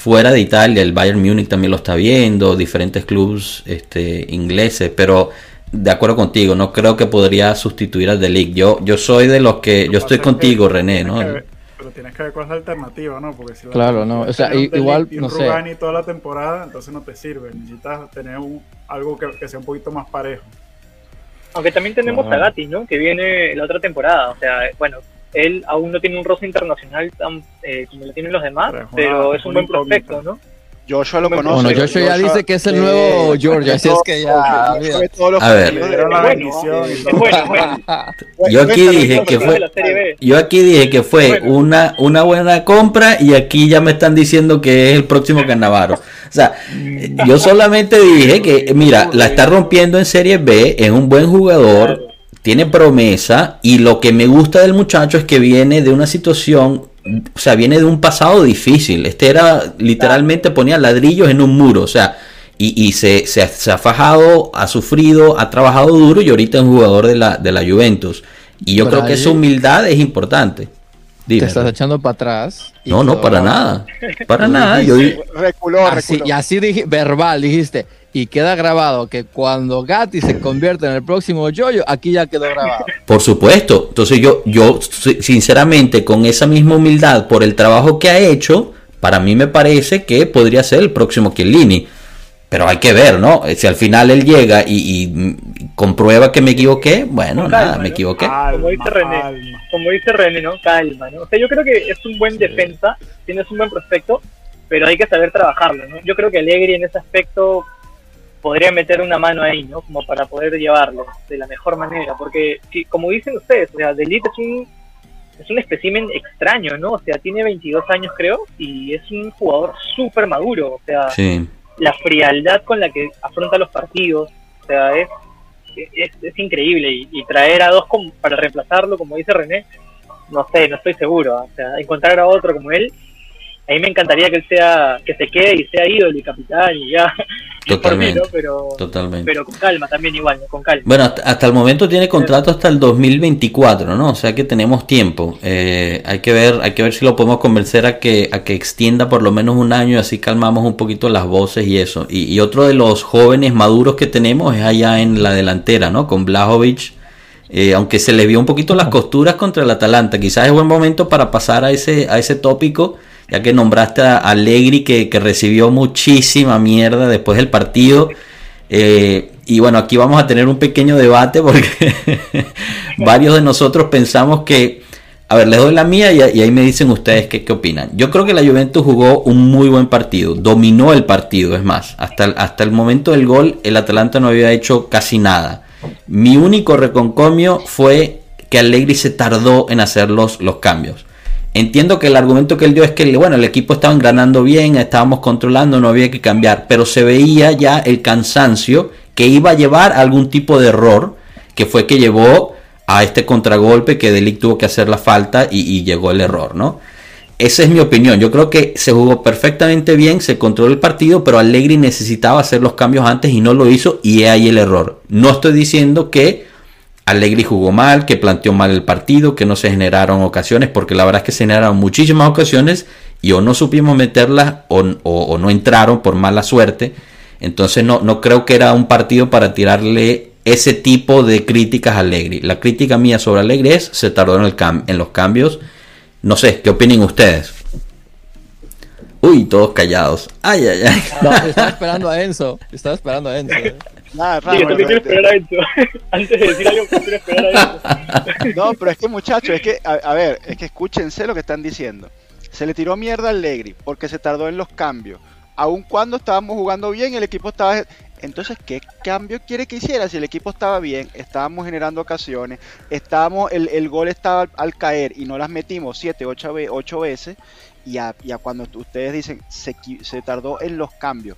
fuera de Italia. El Bayern Múnich también lo está viendo, diferentes clubes este, ingleses, pero de acuerdo contigo, no creo que podría sustituir al de Ligt. Yo, yo soy de los que, yo estoy que contigo, René, ¿no? ver- pero tienes que ver cuál es la alternativa, ¿no? Porque si la Claro, no, o sea, igual, y un no sé. Rugani toda la temporada, entonces no te sirve. Necesitas tener un, algo que, que sea un poquito más parejo. Aunque también tenemos Ajá. a Gatti, ¿no? Que viene la otra temporada. O sea, bueno, él aún no tiene un roce internacional tan eh, como lo tienen los demás, Pero es pero un buen prospecto. ¿no? Joshua lo conoce. Bueno, Joshua ya dice que es el nuevo George, así es que ya, todos los A ver. bueno. Yo aquí dije que fue- de la Serie B. Yo aquí dije que fue Bueno. una, una buena compra y aquí ya me están diciendo que es el próximo Cannavaro. O sea, eh, yo solamente dije que, mira, la está rompiendo en Serie B, es un buen jugador, Claro. Tiene promesa y lo que me gusta del muchacho es que viene de una situación, o sea, viene de un pasado difícil. Este era, literalmente ponía ladrillos en un muro, o sea, y, y se, se, ha- se ha fajado, ha sufrido, ha trabajado duro y ahorita es un jugador de la, de la Juventus. Y yo Pero creo que esa humildad es importante. Dime, Te estás echando para atrás. y no, no, para nada. Para nada. Yo Reculó, Así, y así dije, verbal, dijiste. Y queda grabado que cuando Gatti se convierte en el próximo Jojo, aquí ya quedó grabado. Por supuesto. Entonces yo, yo si- sinceramente, con esa misma humildad por el trabajo que ha hecho, para mí me parece que podría ser el próximo Chiellini. Pero hay que ver, ¿no? Si al final él llega y, y, comprueba que me equivoqué, bueno, nada, calma, me ¿no? equivoqué. Como dice René. calma. Como dice René, ¿no? Calma, ¿no? O sea, yo creo que es un buen defensa, tienes un buen prospecto, pero hay que saber trabajarlo, ¿no? Yo creo que Allegri en ese aspecto podría meter una mano ahí, ¿no? Como para poder llevarlo de la mejor manera, porque si, como dicen ustedes, o sea, Delite es un es un espécimen extraño, ¿no? O sea, tiene 22 años creo y es un jugador súper maduro, o sea, Sí. la frialdad con la que afronta los partidos, o sea, es, es, es increíble. Y, y traer a dos como para reemplazarlo, como dice René, no sé, no estoy seguro. O sea, encontrar a otro como él, a mí me encantaría que él sea, que se quede y sea ídolo y capitán y ya. por mí, Totalmente. ¿no? Pero, Totalmente. pero con calma también igual, ¿no? con calma. Bueno, hasta, hasta el momento tiene contrato hasta el 2024, ¿no? O sea que tenemos tiempo. Eh, hay que ver, hay que ver si lo podemos convencer a que a que extienda por lo menos un año, así calmamos un poquito las voces y eso. Y, y otro de los jóvenes maduros que tenemos es allá en la delantera, ¿no? Con Blajovic. Eh, aunque se le vio un poquito las costuras contra el Atalanta, quizás es buen momento para pasar a ese a ese tópico, ya que nombraste a Allegri que, recibió muchísima mierda después del partido. Eh, y bueno, aquí vamos a tener un pequeño debate porque varios de nosotros pensamos que, a ver, les doy la mía y, ahí me dicen ustedes qué, qué opinan. Yo creo que la Juventus jugó un muy buen partido, dominó el partido, es más, hasta el, hasta el momento del gol el Atalanta no había hecho casi nada. Mi único reconcomio fue que Allegri se tardó en hacer los, los cambios. Entiendo que el argumento que él dio es que bueno, el equipo estaba engranando bien, estábamos controlando, no había que cambiar, pero se veía ya el cansancio que iba a llevar a algún tipo de error, que fue que llevó a este contragolpe que Delic tuvo que hacer la falta y, y llegó el error, ¿no? Esa es mi opinión. Yo creo que se jugó perfectamente bien, se controló el partido, pero Allegri necesitaba hacer los cambios antes y no lo hizo y ahí el error. No estoy diciendo que Allegri jugó mal, que planteó mal el partido, que no se generaron ocasiones, porque la verdad es que se generaron muchísimas ocasiones y o no supimos meterlas o, o- no entraron por mala suerte. Entonces no, no creo que era un partido para tirarle ese tipo de críticas a Allegri. La crítica mía sobre Allegri es se tardó en, el en los cambios. No sé, ¿qué opinen ustedes? Uy, todos callados. Ay, ay, ay. No, estaba esperando a Enzo. Estaba esperando a Enzo. Nada, Sí, raro, yo también quiero realmente. esperar a Enzo. Antes de decir algo, quiero esperar a Enzo. No, pero es que muchachos, es que, a, a ver, es que escúchense lo que están diciendo. Se le tiró mierda al Legri porque se tardó en los cambios. Aun cuando estábamos jugando bien, el equipo estaba... Entonces, ¿qué cambio quiere que hiciera? Si el equipo estaba bien, estábamos generando ocasiones, estábamos, el, el gol estaba al, al caer y no las metimos 7, 8, ocho veces, y a, y a cuando ustedes dicen se, se tardó en los cambios,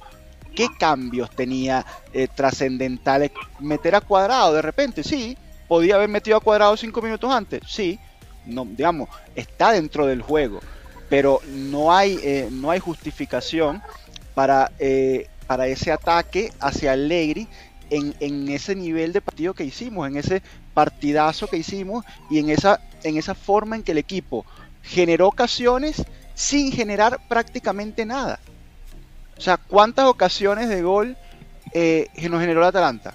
¿qué cambios tenía eh, trascendentales? ¿Meter a cuadrado de repente? Sí. ¿Podía haber metido a cuadrado cinco minutos antes? Sí. No, digamos, está dentro del juego. Pero no hay, eh, no hay justificación para, eh, para ese ataque hacia Allegri en, en ese nivel de partido que hicimos, en ese partidazo que hicimos y en esa, en esa forma en que el equipo generó ocasiones sin generar prácticamente nada. O sea, ¿cuántas ocasiones de gol eh, nos generó el Atalanta?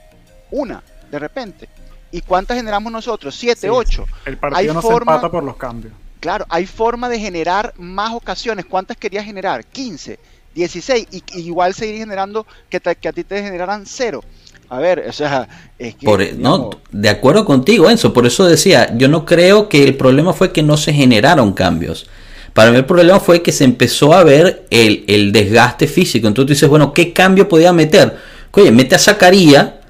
Una, de repente. ¿Y cuántas generamos nosotros? Siete, Sí, ocho. El Hay partido no se empata por los cambios. Claro, hay forma de generar más ocasiones. ¿Cuántas querías generar? 15, 16. Y, y igual seguir generando que, te- que a ti te generaran cero. A ver, o sea, es que. Por, e, no, de acuerdo contigo, Enzo. Por eso decía, yo no creo que el problema fue que no se generaron cambios. Para mí el problema fue que se empezó a ver el, el desgaste físico. Entonces tú dices, bueno, ¿qué cambio podía meter? Oye, mete a Zacaría,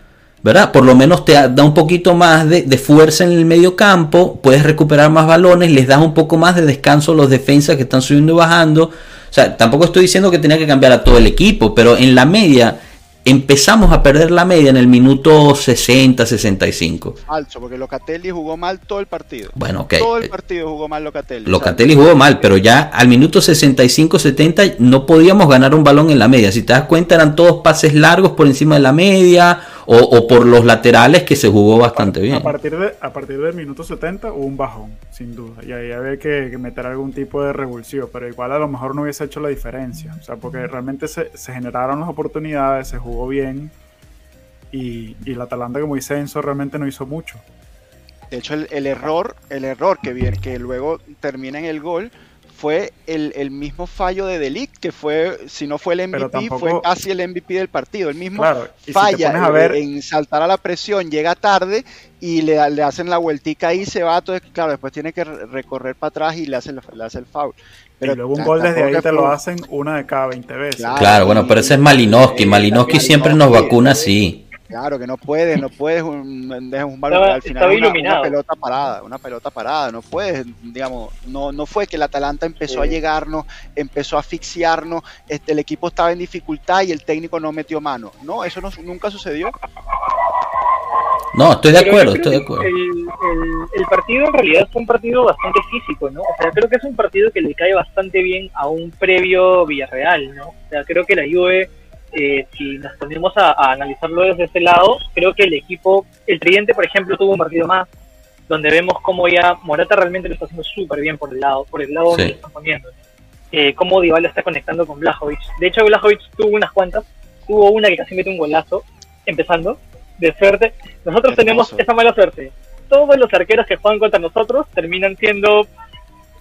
¿verdad? Por lo menos te da un poquito más de, de fuerza en el medio campo, puedes recuperar más balones, les das un poco más de descanso a los defensas que están subiendo y bajando. O sea, tampoco estoy diciendo que tenía que cambiar a todo el equipo, pero en la media empezamos a perder la media en el minuto 60, 65. falso, porque Locatelli jugó mal todo el partido. Bueno, ok. Todo el partido jugó mal Locatelli. Locatelli jugó mal, pero ya al minuto 65-70 no podíamos ganar un balón en la media. Si te das cuenta, eran todos pases largos por encima de la media o, o por los laterales que se jugó bastante bien. A partir, de, a partir del minuto 70 hubo un bajón, sin duda. Y ahí había que, que meter algún tipo de revulsivo, pero igual a lo mejor no hubiese hecho la diferencia. O sea, porque realmente se, se generaron las oportunidades, se jugó bien. Y, y el Atalanta, como dice Enzo, realmente no hizo mucho. De hecho, el, el error, el error que que luego termina en el gol, fue el, el mismo fallo de Delict, que fue, si no fue el Pero MVP, tampoco- fue casi el MVP del partido. El mismo Claro, y si te falla pones a ver- en saltar a la presión, llega tarde y le, le hacen la vueltica ahí, se va, entonces claro, después tiene que re- recorrer para atrás y le hace el, le hace el foul. y luego un gol desde ahí que te lo hacen una de cada 20 veces. Claro. Claro, bueno, pero ese es Malinowski. Eh, Malinowski siempre nos vacuna eh, así. Claro que no puedes, no puedes un, dejas un balón Estaba- al final estaba una, una pelota parada, una pelota parada, no puedes, digamos, no, no fue que el Atalanta empezó a llegarnos, empezó a asfixiarnos, este, el equipo estaba en dificultad y el técnico no metió mano. No, eso no, nunca sucedió. No, estoy de acuerdo, estoy de acuerdo. El, el- el partido en realidad fue un partido bastante físico, ¿no? O sea, creo que es un partido que le cae bastante bien a un previo Villarreal, ¿no? O sea, creo que la Juve, eh, si nos ponemos a, a analizarlo desde ese lado, creo que el equipo, el Tridente, por ejemplo, tuvo un partido más, donde vemos cómo ya Morata realmente lo está haciendo súper bien por el lado, por el lado donde Sí. lo están poniendo. Eh, cómo Dybala está conectando con Blajovic. De hecho, Blajovic tuvo unas cuantas, tuvo una que casi mete un golazo, empezando, de suerte. Nosotros tenemos esa mala suerte. Todos los arqueros que juegan contra nosotros terminan siendo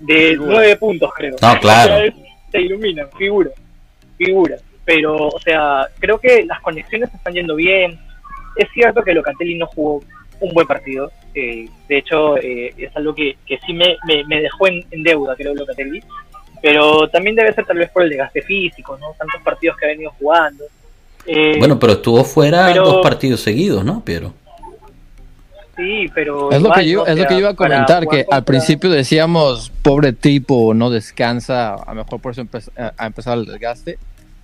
de nueve puntos, creo. No, claro. O sea, es- se iluminan, figura, figura. Pero, o sea, creo que las conexiones están yendo bien. Es cierto que Locatelli no jugó un buen partido. eh, de hecho, eh, es algo que, que sí me, me, me dejó en, en deuda, creo, Locatelli. Pero también debe ser tal vez por el desgaste físico, ¿no? Tantos partidos que ha venido jugando. Eh, Bueno, pero estuvo fuera pero- dos partidos seguidos, ¿no, Piero? sí, pero. Es lo igual, que yo, ¿no? O es lo que yo iba a comentar, que al principio decíamos, pobre tipo, no descansa, a lo mejor por eso empe- a- a empezar el desgaste,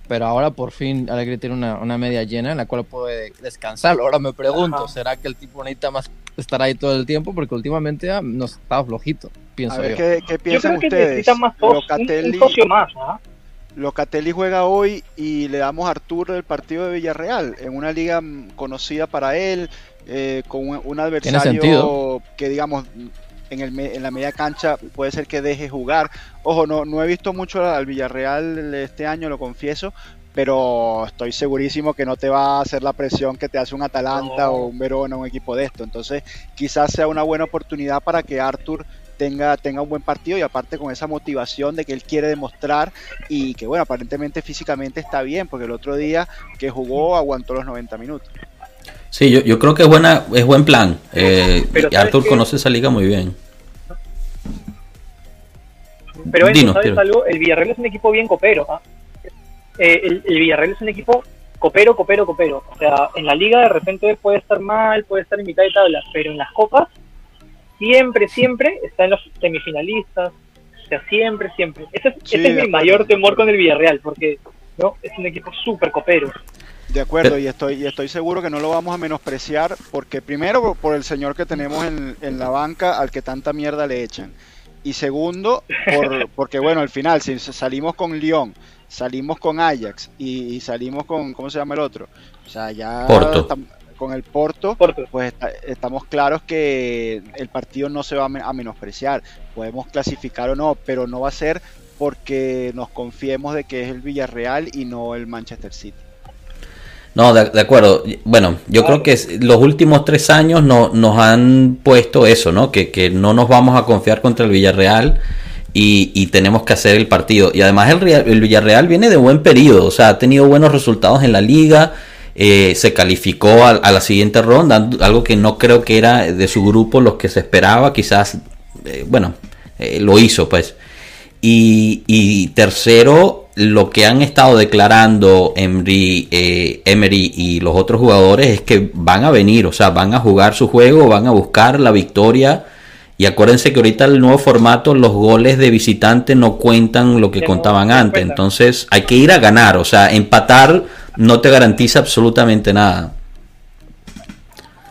pero ahora por fin Alegre tiene una, una media llena en la cual puede descansar. Ahora me pregunto, Ajá. ¿será que el tipo necesita más estar ahí todo el tiempo? Porque últimamente ah, nos estaba flojito, pienso A ver yo. qué, qué Yo piensan creo que ustedes. necesita más sos- un, un Locatelli, socio más, ¿ah? Locatelli juega hoy y le damos a Arturo del partido de Villarreal en una liga mm, conocida para él, eh, con un, un adversario que digamos en, el, en la media cancha puede ser que deje jugar. Ojo, no, no he visto mucho al Villarreal este año, lo confieso, pero estoy segurísimo que no te va a hacer la presión que te hace un Atalanta No. o un Verona, un equipo de esto. Entonces quizás sea una buena oportunidad para que Artur tenga, tenga un buen partido y aparte con esa motivación de que él quiere demostrar y que bueno, aparentemente físicamente está bien, porque el otro día que jugó aguantó los 90 minutos. Sí, yo, yo creo que es buena, es buen plan. Eh, Pero y ¿sabes Arthur conoce esa liga muy bien. Pero Dinos, ¿sabes algo? El Villarreal es un equipo bien copero. ¿ah? Eh, el, el Villarreal es un equipo copero, copero, copero. O sea, en la liga de repente puede estar mal, puede estar en mitad de tabla, pero en las copas siempre, siempre está en los semifinalistas. O sea, siempre, siempre. Ese es, Sí, ese es de mi mayor temor con el Villarreal, porque no es un equipo súper copero. De acuerdo, y estoy, y estoy seguro que no lo vamos a menospreciar, porque primero por- el señor que tenemos en, en la banca al que tanta mierda le echan. Y segundo, por, porque bueno, al final, si salimos con Lyon, salimos con Ajax y, y salimos con, ¿cómo se llama el otro? O sea, ya Porto. tam- con el Porto, Porto. pues está- estamos claros que el partido no se va a menospreciar. Podemos clasificar o no, pero no va a ser porque nos confiemos de que es el Villarreal y no el Manchester City. No, de, de acuerdo. Bueno, yo creo que los últimos tres años no, nos han puesto eso, ¿no? Que, que no nos vamos a confiar contra el Villarreal y, y tenemos que hacer el partido. Y además el Villarreal viene de buen periodo, o sea, ha tenido buenos resultados en la liga, eh, se calificó a, a la siguiente ronda, algo que no creo que era de su grupo los que se esperaba, quizás, eh, bueno, eh, lo hizo pues. Y, y tercero, lo que han estado declarando Emery, eh, Emery y los otros jugadores es que van a venir, o sea, van a jugar su juego, van a buscar la victoria. Y acuérdense que ahorita el nuevo formato, los goles de visitante no cuentan lo que contaban no antes. Entonces hay que ir a ganar, o sea, empatar no te garantiza absolutamente nada.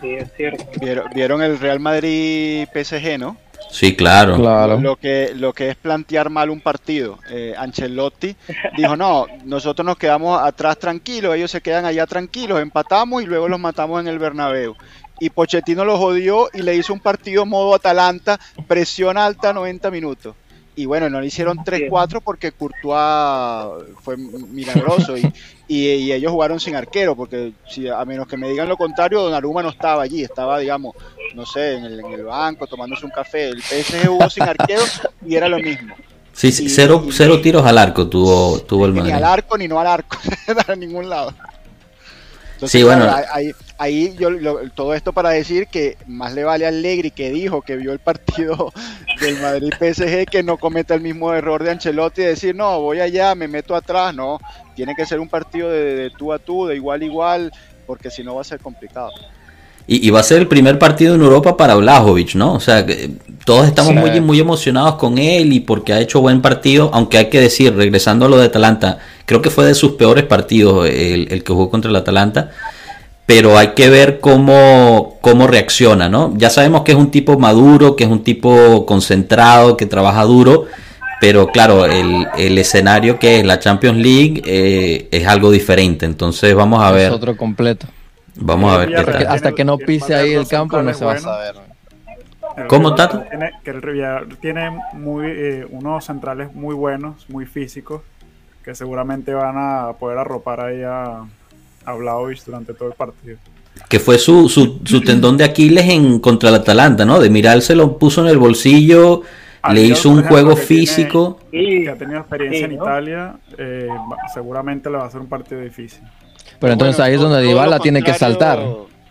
Sí, es cierto. ¿Vieron, vieron el Real Madrid PSG, ¿no? Sí, claro. Claro. Lo que, lo que es plantear mal un partido. Eh, Ancelotti dijo, no, nosotros nos quedamos atrás tranquilos, ellos se quedan allá tranquilos, empatamos y luego los matamos en el Bernabéu. Y Pochettino los odió y le hizo un partido modo Atalanta, presión alta 90 minutos. Y bueno, no le hicieron 3-4 porque Courtois fue milagroso y, y, y ellos jugaron sin arquero, porque si a menos que me digan lo contrario, Donnarumma no estaba allí, estaba, digamos, no sé, en el, en el banco tomándose un café. El PSG jugó sin arquero y era lo mismo. Sí, sí, cero, cero tiros al arco tuvo, tuvo el Ni Madrid. al arco ni no al arco, a ningún lado. Entonces, Sí, bueno. claro, ahí, ahí yo lo- todo esto para decir que más le vale a Allegri que dijo que vio el partido del Madrid PSG que no cometa el mismo error de Ancelotti de decir no voy allá me meto atrás no tiene que ser un partido de, de tú a tú de igual a igual porque si no va a ser complicado Y, y va a ser el primer partido en Europa para Blajovic, ¿no? O sea, que todos estamos Sí. muy, muy emocionados con él y porque ha hecho buen partido, aunque hay que decir, regresando a lo de Atalanta, creo que fue de sus peores partidos el, el que jugó contra el Atalanta, pero hay que ver cómo, cómo reacciona, ¿no? Ya sabemos que es un tipo maduro, que es un tipo concentrado, que trabaja duro, pero claro, el, el escenario que es la Champions League eh, es algo diferente, entonces vamos a Es ver, otro completo. vamos a ver qué tal. hasta que no pise ahí el campo no se va a saber. ¿Cómo, Tato? Tiene, que el Villarreal tiene muy, eh, unos centrales muy buenos, muy físicos, que seguramente van a poder arropar ahí a, a durante todo el partido. que fue su, su, su tendón de Aquiles en contra el Atalanta, ¿no? De mirar se lo puso en el bolsillo, le hizo un juego que tiene- físico. Sí, Que ha tenido experiencia en. Italia, eh, seguramente le va a ser un partido difícil. Pero entonces Bueno, ahí es donde Dybala tiene que saltar.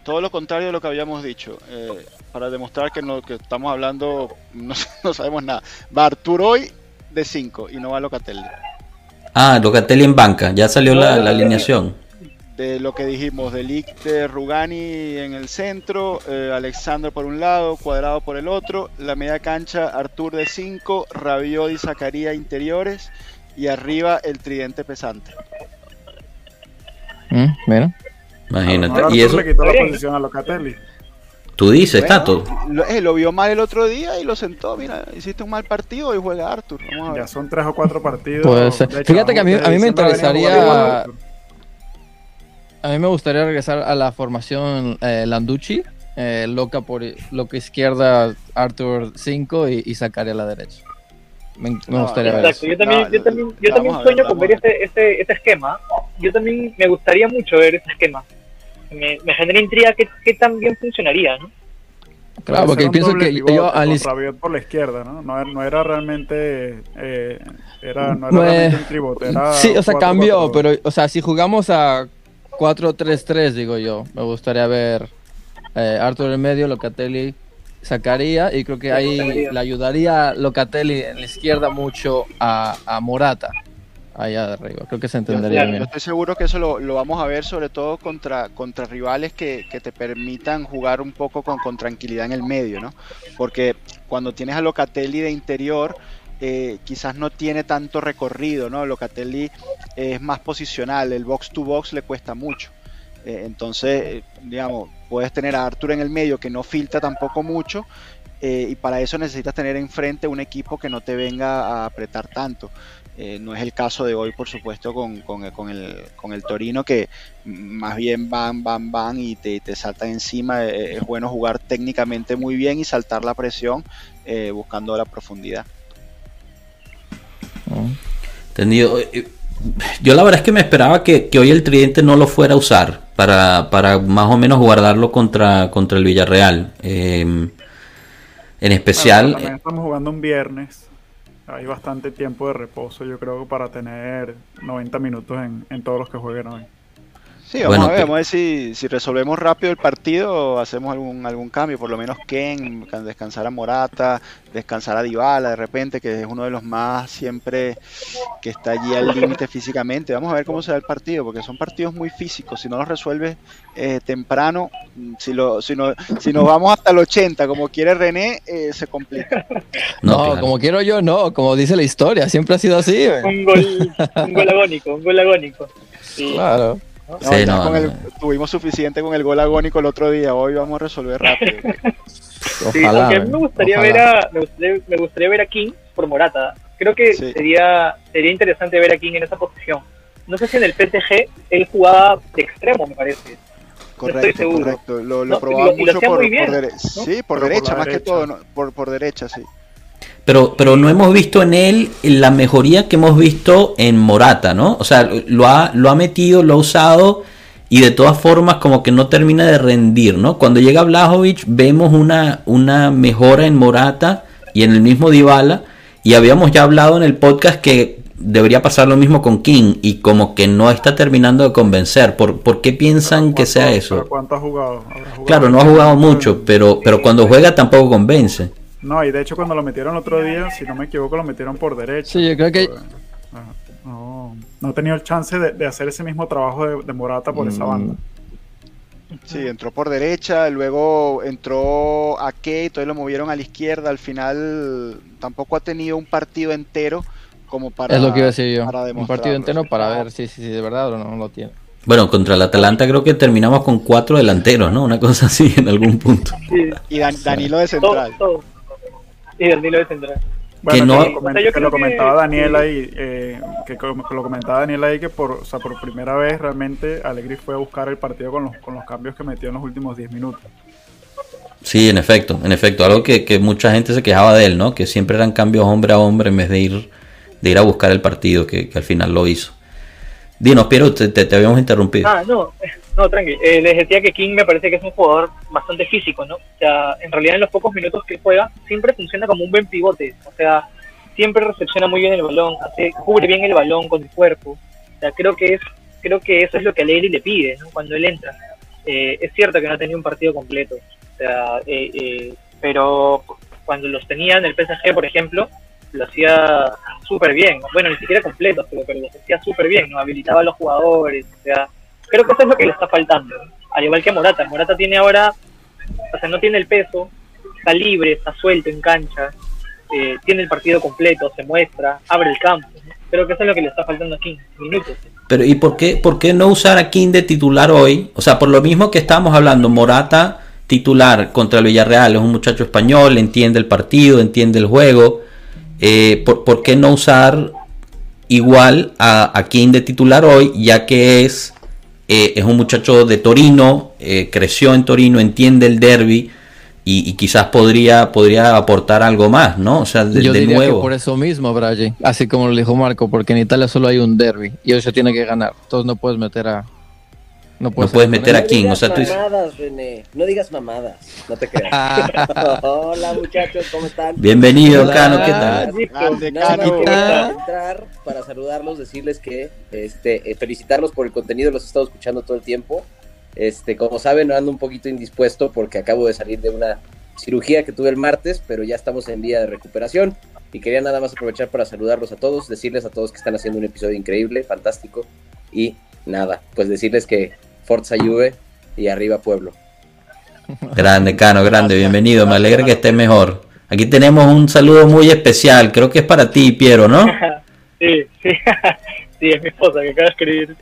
Todo lo contrario de lo que habíamos dicho. eh, para demostrar que, no, que estamos hablando, no, no sabemos nada. Va Arturo hoy de 5 y no va Locatelli. Ah, Locatelli en banca, ya salió la, la alineación. De lo que dijimos, de Licte, Rugani en el centro, eh, Alexandro por un lado, Cuadrado por el otro, la media cancha, Artur de 5, Rabiot y Zacaría interiores y arriba el tridente pesante. ¿Mm? Mira. Imagínate. Ahora Y eso, le quitó la posición a Locatelli. tú dices, Bueno, Tato. Lo, eh, lo vio mal el otro día y lo sentó. Mira, hiciste un mal partido y juega Artur. Vamos a ver. Ya son tres o cuatro partidos. Puede ser. Fíjate que a mí- a mí me interesaría-. A mí me gustaría regresar a la formación eh, Landucci, eh, loca por loca izquierda, Arthur 5 y, y Zakaria a la derecha. Me, me No, gustaría ver Exacto, eso. yo también, No, yo también, yo también ver, sueño con ver ese, ese, ese esquema. Yo también me gustaría mucho ver ese esquema. Me, me genera intriga qué, qué tan bien funcionaría, ¿no? Claro, Puede porque pienso que yo al por la izquierda, ¿no? No, era- no era realmente. eh, era, no era Pues, realmente un tribote. Era Sí, o sea, 4-4-2. cambió, pero, o sea, si jugamos a 4-3-3, digo yo, me gustaría ver eh, Arthur en medio, Locatelli sacaría, y creo que ahí le ayudaría Locatelli en la izquierda mucho a, a Morata, allá de arriba. Creo que se entendería Yo bien. estoy seguro que eso lo, lo vamos a ver sobre todo contra, contra rivales que, que te permitan jugar un poco con, con tranquilidad en el medio, ¿no? Porque cuando tienes a Locatelli de interior, eh, quizás no tiene tanto recorrido, ¿no? Locatelli es más posicional, el box to box le cuesta mucho. Eh, entonces, digamos, puedes tener a Arthur en el medio que no filtra tampoco mucho. eh, y para eso necesitas tener enfrente un equipo que no te venga a apretar tanto. Eh, no es el caso de hoy, por supuesto, con, con- el, con el Torino, que más bien van, van, van y te, te saltan encima. Es bueno jugar técnicamente muy bien y saltar la presión buscando la profundidad. Entendido. Eh, Yo la verdad es que me esperaba que, hoy el tridente no lo fuera a usar para, para más o menos guardarlo contra, contra el Villarreal. Eh, en Bueno, especial, también estamos jugando un viernes. Hay bastante tiempo de reposo, yo creo, para tener 90 minutos en, en todos los que jueguen hoy. Sí, vamos Bueno, a ver, vamos a ver si, si resolvemos rápido el partido o hacemos algún, algún cambio, por lo menos Ken, can- descansar a Morata, descansar a Dybala de repente, que es uno de los más siempre que está allí al límite físicamente. Vamos a ver cómo se da el partido, porque son partidos muy físicos, si no los resuelves eh, temprano, si, lo, si, no, si nos vamos hasta el 80 como quiere René, eh, se complica. No, no, claro. como quiero yo, no, como dice la historia, siempre ha sido así. Un gol, un gol agónico, un gol agónico. Sí. Claro. No, Sí, no, con no, el- no. tuvimos suficiente con el gol agónico el otro día, hoy vamos a resolver rápido. Sí, Ojalá. aunque a mí me gustaría ojalá. ver a me gustaría, me gustaría ver a King por Morata. Creo que Sí. sería sería interesante ver a King en esa posición. No sé si en el PSG él jugaba de extremo, me parece. Correcto, seguro. correcto. Lo, lo No, probaba mucho por, muy bien, por dere- ¿no? Sí, por derecha, más que derecha. todo, ¿no? por, por derecha, sí. Pero, pero no hemos visto en él la mejoría que hemos visto en Morata, ¿no? O sea, lo ha, lo ha metido, lo ha usado y de todas formas como que no termina de rendir, ¿no? Cuando llega Blajovic vemos una, una mejora en Morata y en el mismo Dybala y habíamos ya hablado en el podcast que debería pasar lo mismo con King y como que no está terminando de convencer. ¿Por, por qué piensan que sea ¿Cuánto- eso? ¿Cuánto ha jugado Claro, no ha jugado mucho, pero, pero cuando juega tampoco convence. No, y de hecho cuando lo metieron el otro día, si no me equivoco, lo metieron por derecha. Sí, yo creo que- Ajá. No, no ha tenido el chance de, de hacer ese mismo trabajo de, de Morata por esa Mm. banda. Sí, entró por derecha, luego entró a Kate, entonces lo movieron a la izquierda. Al final tampoco ha tenido un partido entero como para. es lo que iba a decir yo. Un partido entero para ver si, si, si de verdad o no lo tiene. Bueno, contra el Atalanta creo que terminamos con cuatro delanteros, ¿no? Una cosa así en algún punto. Sí, Y Dan- Danilo de todo, central. todo. Y Danilo de central. Bueno, Que no- que lo, coment- O sea, yo que lo que- comentaba Daniel sí. ahí, eh, que, lo comentaba Daniel ahí que por, o sea, por primera vez realmente Alegri fue a buscar el partido con los, con los cambios que metió en los últimos 10 minutos. Sí, en efecto, en efecto, algo que, que mucha gente se quejaba de él, ¿no? Que siempre eran cambios hombre a hombre en vez de ir, de ir a buscar el partido, que, que al final lo hizo. Dinos, Piero, te, te, te habíamos interrumpido. Ah, no, no, tranqui. Eh, les decía que King me parece que es un jugador bastante físico, ¿no? O sea, en realidad en los pocos minutos que juega siempre funciona como un buen pivote. O sea, siempre recepciona muy bien el balón, hace, cubre bien el balón con el cuerpo. O sea, creo que es, creo que eso es lo que Allegri le pide, ¿no? Cuando él entra. Eh, es cierto que no ha tenido un partido completo, o sea, eh, eh, pero cuando los tenía en el PSG, por ejemplo, lo hacía súper bien. Bueno, ni siquiera completo, pero, pero lo hacía súper bien, ¿no? Habilitaba a los jugadores, o sea, creo que eso es lo que le está faltando. Al igual que Morata. Morata tiene ahora, o sea, no tiene el peso, está libre, está suelto en cancha, eh, tiene el partido completo, se muestra, abre el campo. Creo que eso es lo que le está faltando aquí, minutos. Pero ¿y por qué, por qué no usar a King de titular hoy? O sea, por lo mismo que estábamos hablando, Morata titular contra el Villarreal, es un muchacho español, entiende el partido, entiende el juego. Eh, ¿por, qué no usar igual a, a King de titular hoy, ya que es, eh, es un muchacho de Torino, eh, creció en Torino, entiende el derby y, y quizás podría, podría aportar algo más, ¿no? O sea, de, Yo de diría nuevo. que por eso mismo, Braille, así como lo dijo Marco, porque en Italia solo hay un derby y hoy se tiene que ganar. Entonces no puedes meter a, No puedes puedes meter poner- a King. No O sea, tú digas dices, mamadas, René. No digas mamadas. No te creas. Hola, muchachos, ¿cómo están? Bienvenido, Hola. Cano, ¿qué tal? Grande, Cano. entrar para saludarlos, decirles que, este, eh, felicitarlos por el contenido, los he estado escuchando todo el tiempo. Este, como saben, ando un poquito indispuesto porque acabo de salir de una cirugía que tuve el martes, pero ya estamos en vía de recuperación y quería nada más aprovechar para saludarlos a todos, decirles a todos que están haciendo un episodio increíble, fantástico y nada, pues decirles que Forza Juve y arriba Pueblo. Grande, Cano, grande, bienvenido. Me alegra que estés mejor. Aquí tenemos un saludo muy especial. Creo que es para ti, Piero, ¿no? Sí, sí. sí, es mi esposa que acaba de escribir.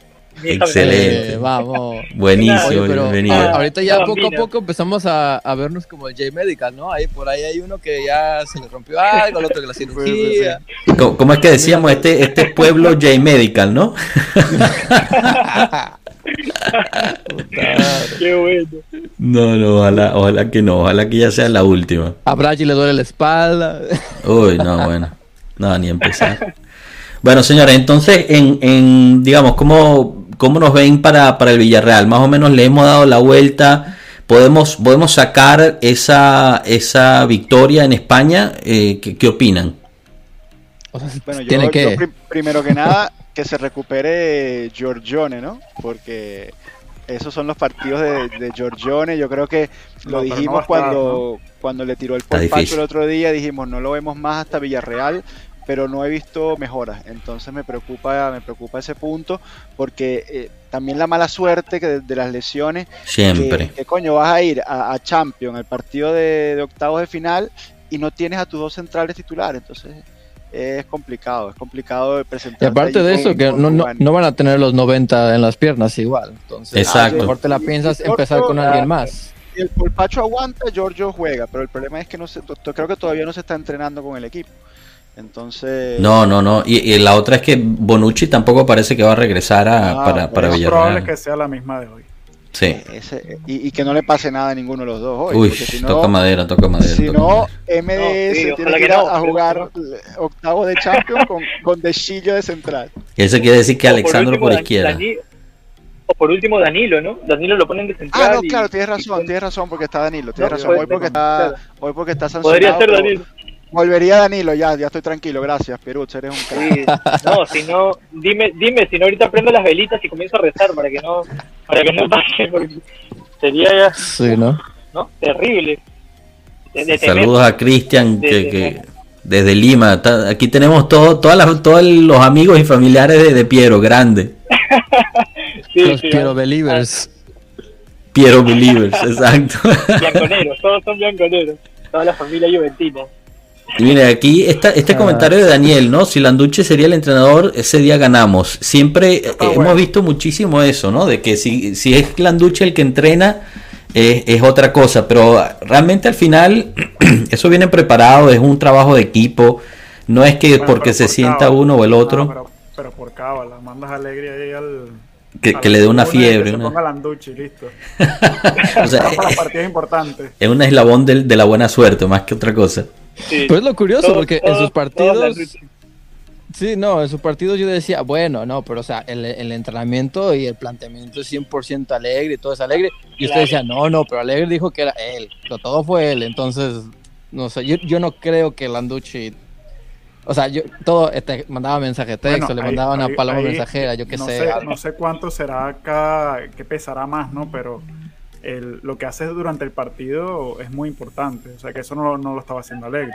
Excelente. Eh, vamos. Buenísimo, Oye, pero bienvenido. ahorita ya poco a poco empezamos a, a vernos como el J-Medical, ¿no? Ahí por ahí hay uno que ya se le rompió algo, el otro que la cirugía. ¿Cómo, cómo es que decíamos? Este, este es pueblo J-Medical, ¿no? Qué bueno. No, no, ojalá, ojalá que no, ojalá que ya sea la última. A Bragi le duele la espalda. Uy, no, bueno, no, ni empezar. Bueno, señores, entonces, en, en digamos, ¿cómo, ¿cómo nos ven para, para el Villarreal? Más o menos le hemos dado la vuelta. ¿Podemos, podemos sacar esa, esa victoria en España? Eh, ¿qué, qué opinan? O sea, Bueno, yo, tiene yo que... prim- primero que nada, que se recupere Giorgione, ¿no? Porque esos son los partidos de, de Giorgione. Yo creo que lo no dijimos estar, cuando, cuando le tiró el difícil. el otro día. Dijimos, no lo vemos más hasta Villarreal, pero no he visto mejoras. Entonces me preocupa, me preocupa ese punto, porque eh, también la mala suerte que de, de las lesiones. Siempre. Que, que coño, vas a ir a, a Champions, al partido de, de octavos de final, y no tienes a tus dos centrales titulares. Entonces es complicado, es complicado Y presentar. aparte de eso, que no, no, no van a tener los 90 en las piernas igual. Entonces, Exacto. mejor te la piensas Giorgio, empezar con alguien más. Si el polpacho aguanta, Giorgio juega, pero el problema es que no se, creo que todavía no se está entrenando con el equipo. Entonces, No, no, no. Y, y la otra es que Bonucci tampoco parece que va a regresar a, Ah, para, para probable es Villarreal. que sea la misma de hoy. Sí. ese- y, y que no le pase nada a ninguno de los dos hoy. Uy, si no, toca madera, toca madera. si toca no, madera. MDS No, sí, tiene que ir a, no, a pero jugar octavo de Champions con, con Deschillo de central. Eso quiere decir que por Alexandro último, por izquierda. O por último Danilo, ¿no? Danilo lo ponen de central. Ah, no, y- claro, tienes razón, tienes razón porque está Danilo, tienes No, razón. Hoy porque ser, está, hoy porque está Podría sancionado. ser pero Danilo. Volvería Danilo, ya, ya estoy tranquilo, gracias, Perú, eres un crack. Sí. No, si no, dime, dime, si no ahorita prendo las velitas y comienzo a rezar para que no, para que no pase, porque sería ya, Sí, ¿no? ¿no? Terrible. De- de temer. Saludos a Cristian De- que, de- que desde Lima. ta- Aquí tenemos todo, todas las, todos los amigos y familiares de, de Piero, grande. Sí, Los sí, Piero Believers. Piero Believers, exacto. Bianconeros, todos son bianconeros. Toda la familia juventina. Y mire, aquí está este Ah. comentario de Daniel, ¿no? Si Landuche sería el entrenador, ese día ganamos. Siempre eh, Está hemos visto muchísimo eso, ¿no? De que si, si es Landuche el que entrena, eh, es otra cosa. Pero realmente al final, eso viene preparado, es un trabajo de equipo. No es que Bueno, porque se por sienta cábala. uno o el otro, No, pero, pero por cábala, mandas alegre ahí al. que, le dé una fiebre. Que se ponga Landucci, listo. o sea, Para los partidos importantes. es un eslabón del- de, la buena suerte, más que otra cosa. Sí. Pero es lo curioso, porque en sus partidos... Sí, no, en sus partidos yo decía, bueno, no, pero o sea, el, el entrenamiento y el planteamiento es 100% alegre y todo es alegre. Y usted decía, no, no, pero alegre dijo que era él, pero todo fue él. Entonces, no sé, yo, yo no creo que Landucci. O sea, yo todo este, mandaba mensaje de texto, Bueno, le ahí- mandaban ahí- a Paloma ahí mensajera, yo qué no sé. No sé cuánto será acá, qué pesará más, ¿no? Pero el- lo que haces durante el partido es muy importante. O sea, que eso no, lo- no lo estaba haciendo Alegre.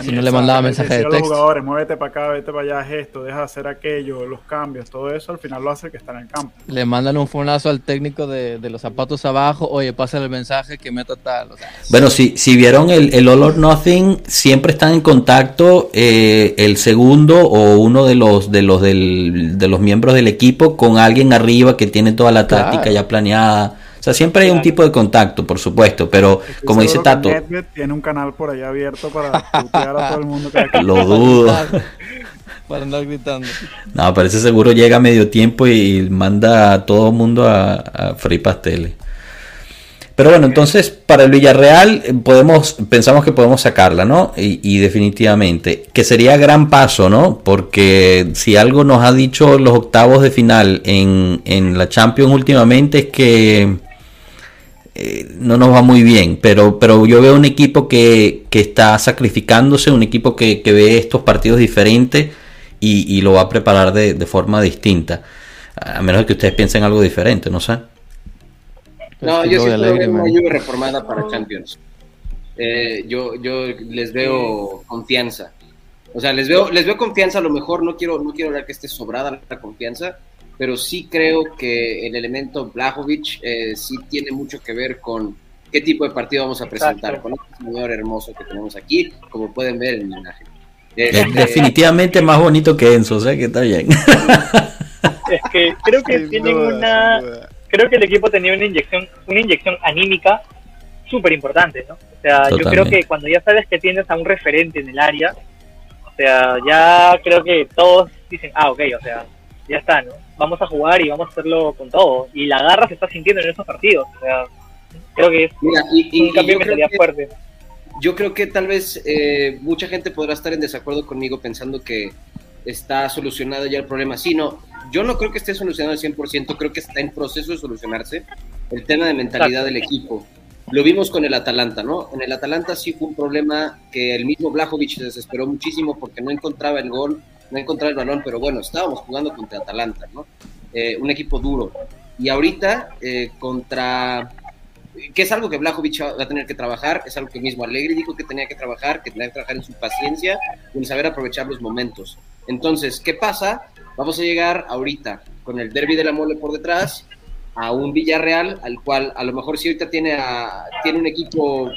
Si no le mandaba el mensaje decir de a los texto. jugadores, muévete para acá, vete para allá, haz esto, deja de hacer aquello, los cambios, todo eso, al final lo hace el que está en el campo. Le mandan un fonazo al técnico de, de los zapatos abajo, oye, pásale el mensaje que meta tal. O sea, Bueno, si, si vieron el, el All or Nothing, siempre están en contacto eh, el segundo o uno de los de los del- de los miembros del equipo con alguien arriba que tiene toda la Claro. táctica ya planeada. O sea, siempre hay un tipo de contacto, por supuesto, pero Estoy como dice que Tato, tiene un canal por allá abierto para a todo el mundo que lo dudo. para andar gritando. No, parece seguro llega a medio tiempo y manda a todo el mundo a, a freír pasteles. Pero Pero bueno, entonces para el Villarreal eh, podemos, pensamos que podemos sacarla, ¿no? Y, y definitivamente, que sería gran paso, ¿no? Porque si algo nos ha dicho los octavos de final en, en la Champions últimamente es que eh, no nos va muy bien, pero, pero yo veo un equipo que, que está sacrificándose, un equipo que, que ve estos partidos diferentes y, y lo va a preparar de, de forma distinta. A menos que ustedes piensen algo diferente, no sé. No, yo sí una. Juve reformada para Champions. Eh, yo, yo les veo confianza. O sea, les veo, les veo confianza. A lo mejor no quiero, no quiero hablar que esté sobrada la confianza, pero sí creo que el elemento Blajovic eh, sí tiene mucho que ver con qué tipo de partido vamos a presentar. Exacto. Con este señor hermoso que tenemos aquí, como pueden ver en la imagen. Es Este, definitivamente más bonito que Enzo, o sea que está bien. Es que creo que Sin tienen duda, una. Creo que el equipo tenía una inyección, una inyección anímica súper importante, ¿no? O sea, yo creo que cuando ya sabes que tienes a un referente en el área, o sea, ya creo que todos dicen, ah, ok, o sea, ya está, ¿no? Vamos a jugar y vamos a hacerlo con todo. Y la garra se está sintiendo en esos partidos, o sea, creo que es mira, y, y- un cambio que- fuerte. yo creo que tal vez eh, mucha gente podrá estar en desacuerdo conmigo pensando que está solucionado ya el problema. Sí, no, yo no creo que esté solucionado al 100%, creo que está en proceso de solucionarse el tema de mentalidad del equipo. Lo vimos con el Atalanta, ¿no? En el Atalanta sí fue un problema que el mismo Blajovic se desesperó muchísimo porque no encontraba el gol, no encontraba el balón, pero bueno, estábamos jugando contra Atalanta, ¿no? Eh, un equipo duro. Y ahorita eh, contra que es algo que Blajovic va a tener que trabajar, es algo que mismo Alegre dijo que tenía que trabajar, que tenía que trabajar en su paciencia y en saber aprovechar los momentos. Entonces, ¿qué pasa? Vamos a llegar ahorita con el derby de la mole por detrás a un Villarreal al cual a lo mejor si ahorita tiene, a- tiene un equipo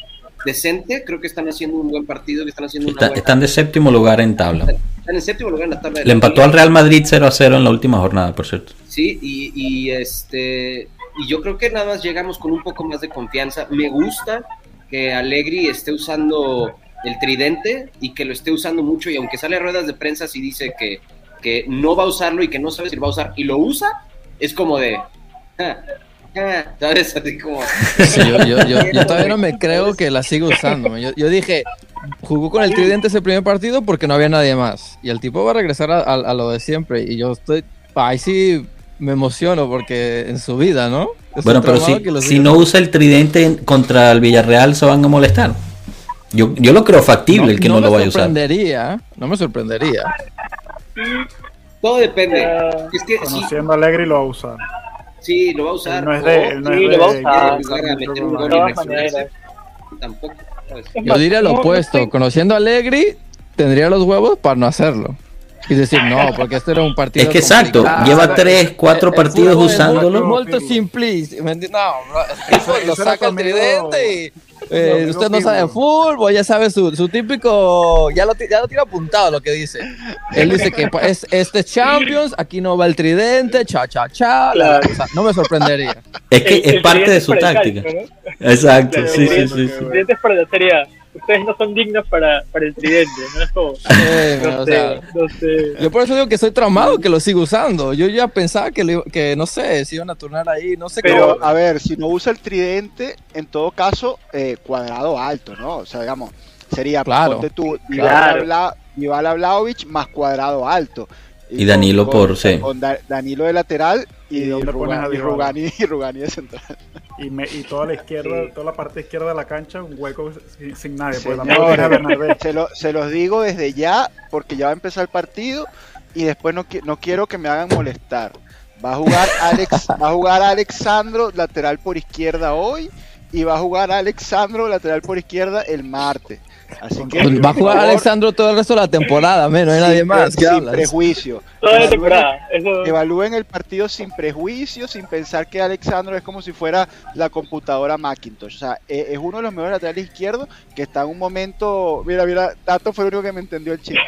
decente, creo que están haciendo un buen partido, que están haciendo una Está- buena- están de séptimo lugar en tabla. Están en séptimo lugar en la tabla de Le la empató liga. al Real Madrid 0 a 0 en la última jornada, por cierto. Sí, y, y, este y yo creo que nada más llegamos con un poco más de confianza. Me gusta que Allegri esté usando el tridente y que lo esté usando mucho y aunque sale a ruedas de prensa y dice que, que no va a usarlo y que no sabe si lo va a usar y lo usa, es como de... "Ah, ah", ¿Sabes? Así como... Sí, yo, yo- yo- yo todavía no me creo que la siga usando. Yo, yo dije, jugó con el tridente ese primer partido porque no había nadie más. Y el tipo va a regresar a, a- a lo de siempre. Y yo estoy, ahí sí me emociono porque en su vida, ¿no? Es Bueno, pero si, si no usa el tridente en- contra el Villarreal, se van a molestar. Yo, yo lo creo factible el que no, me lo vaya a usar. sorprendería, no me sorprendería. Todo depende. Ah, Es que sí, Conociendo a Alegre lo va a usar. sí, lo va a usar. Él no es de. él no Sí, es lo va a de- usar. de- Jugar a meter un gol De y todas reaccionarse. maneras. Tampoco. Yo más, diría lo opuesto, conociendo a Allegri, tendría los huevos para no hacerlo. Y decir, no, porque este era un partido Es que exacto, lleva tres, cuatro El- el partidos fútbol es usándolo. Muy, molto simplista. ¿me entiendes? No, bro, el Eso- lo eso era saca el tridente y eh, usted no sabe de fútbol, ya sabe su, su típico, ya lo, ya lo tiene apuntado lo que dice. Él dice que pa- es este es Champions, aquí no va el tridente, cha cha cha. la- Claro. o sea, no me sorprendería. Es que el- es el parte tridente de su táctica. calcio, ¿no? Exacto, Claro, sí, sí, sí, el sí. tridente es para la serie A. Ustedes no son dignos para, para el tridente, ¿no? Es como, Eh, no sé, sea, no sé. yo por eso digo que soy traumado que lo sigo usando. Yo ya pensaba que, iba- que no sé, si iban a turnar ahí, no sé Pero, cómo. a ver, si no usa el tridente, en todo caso, eh, cuadrado alto, ¿no? O sea, digamos, sería, Claro. ponte tú, Claro. Vlahovic más cuadrado alto. Y Danilo por- sí. Con Da- Danilo de lateral y, ¿Y? Rugani, y Rugani de central. Y, me, y toda la izquierda, Sí. toda la parte izquierda de la cancha, un hueco sin, sin nadie. Porque Señores, tampoco tiene a Bernabé. se, lo- se los digo desde ya, porque ya va a empezar el partido y después no, qui- no quiero que me hagan molestar. Va a jugar Alex, va a jugar Alexandro lateral por izquierda hoy y va a jugar Alexandro lateral por izquierda el martes. Así que Pues va a jugar favor, Alexandro todo el resto de la temporada, men, no hay sin nadie más. ¿Qué sin hablas? prejuicio. Toda la Evalúen- temporada. Eso, Evalúen el partido sin prejuicio, sin pensar que Alexandro es como si fuera la computadora Macintosh. O sea, e- es uno de los mejores laterales izquierdos que está en un momento. Mira, mira, Tato fue el único que me entendió el chiste.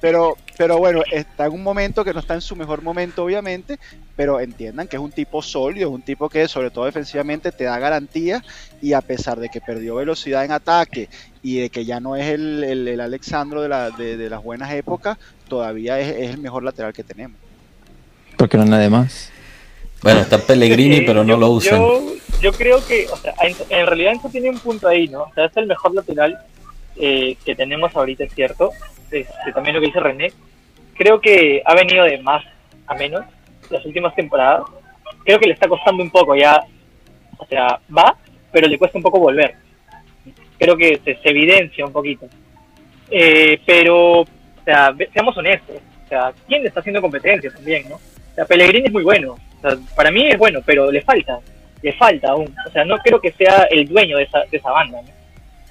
Pero, pero bueno, está en un momento que no está en su mejor momento, obviamente. Pero entiendan que es un tipo sólido, es un tipo que, sobre todo defensivamente, te da garantía. Y a pesar de que perdió velocidad en ataque y de que ya no es el, el- el Alexandro de, la- de- de las buenas épocas, todavía es, es el mejor lateral que tenemos. Porque no hay nadie más. Bueno, está Pellegrini, pero no yo- lo usan. Yo, yo creo que, o sea, en, en realidad Enzo tiene un punto ahí, ¿no? O sea, es el mejor lateral eh, que tenemos ahorita, es cierto. Este, también lo que dice René. Creo que ha venido de más a menos las últimas temporadas. Creo que le está costando un poco ya. O sea, va, pero le cuesta un poco volver. Creo que se, se evidencia un poquito. Eh, pero, o sea, seamos honestos. O sea, ¿quién le está haciendo competencia también, no? O sea, Pellegrini es muy bueno. O sea, para mí es bueno, pero le falta. Le falta aún. O sea, no creo que sea el dueño de esa, de esa banda, ¿no?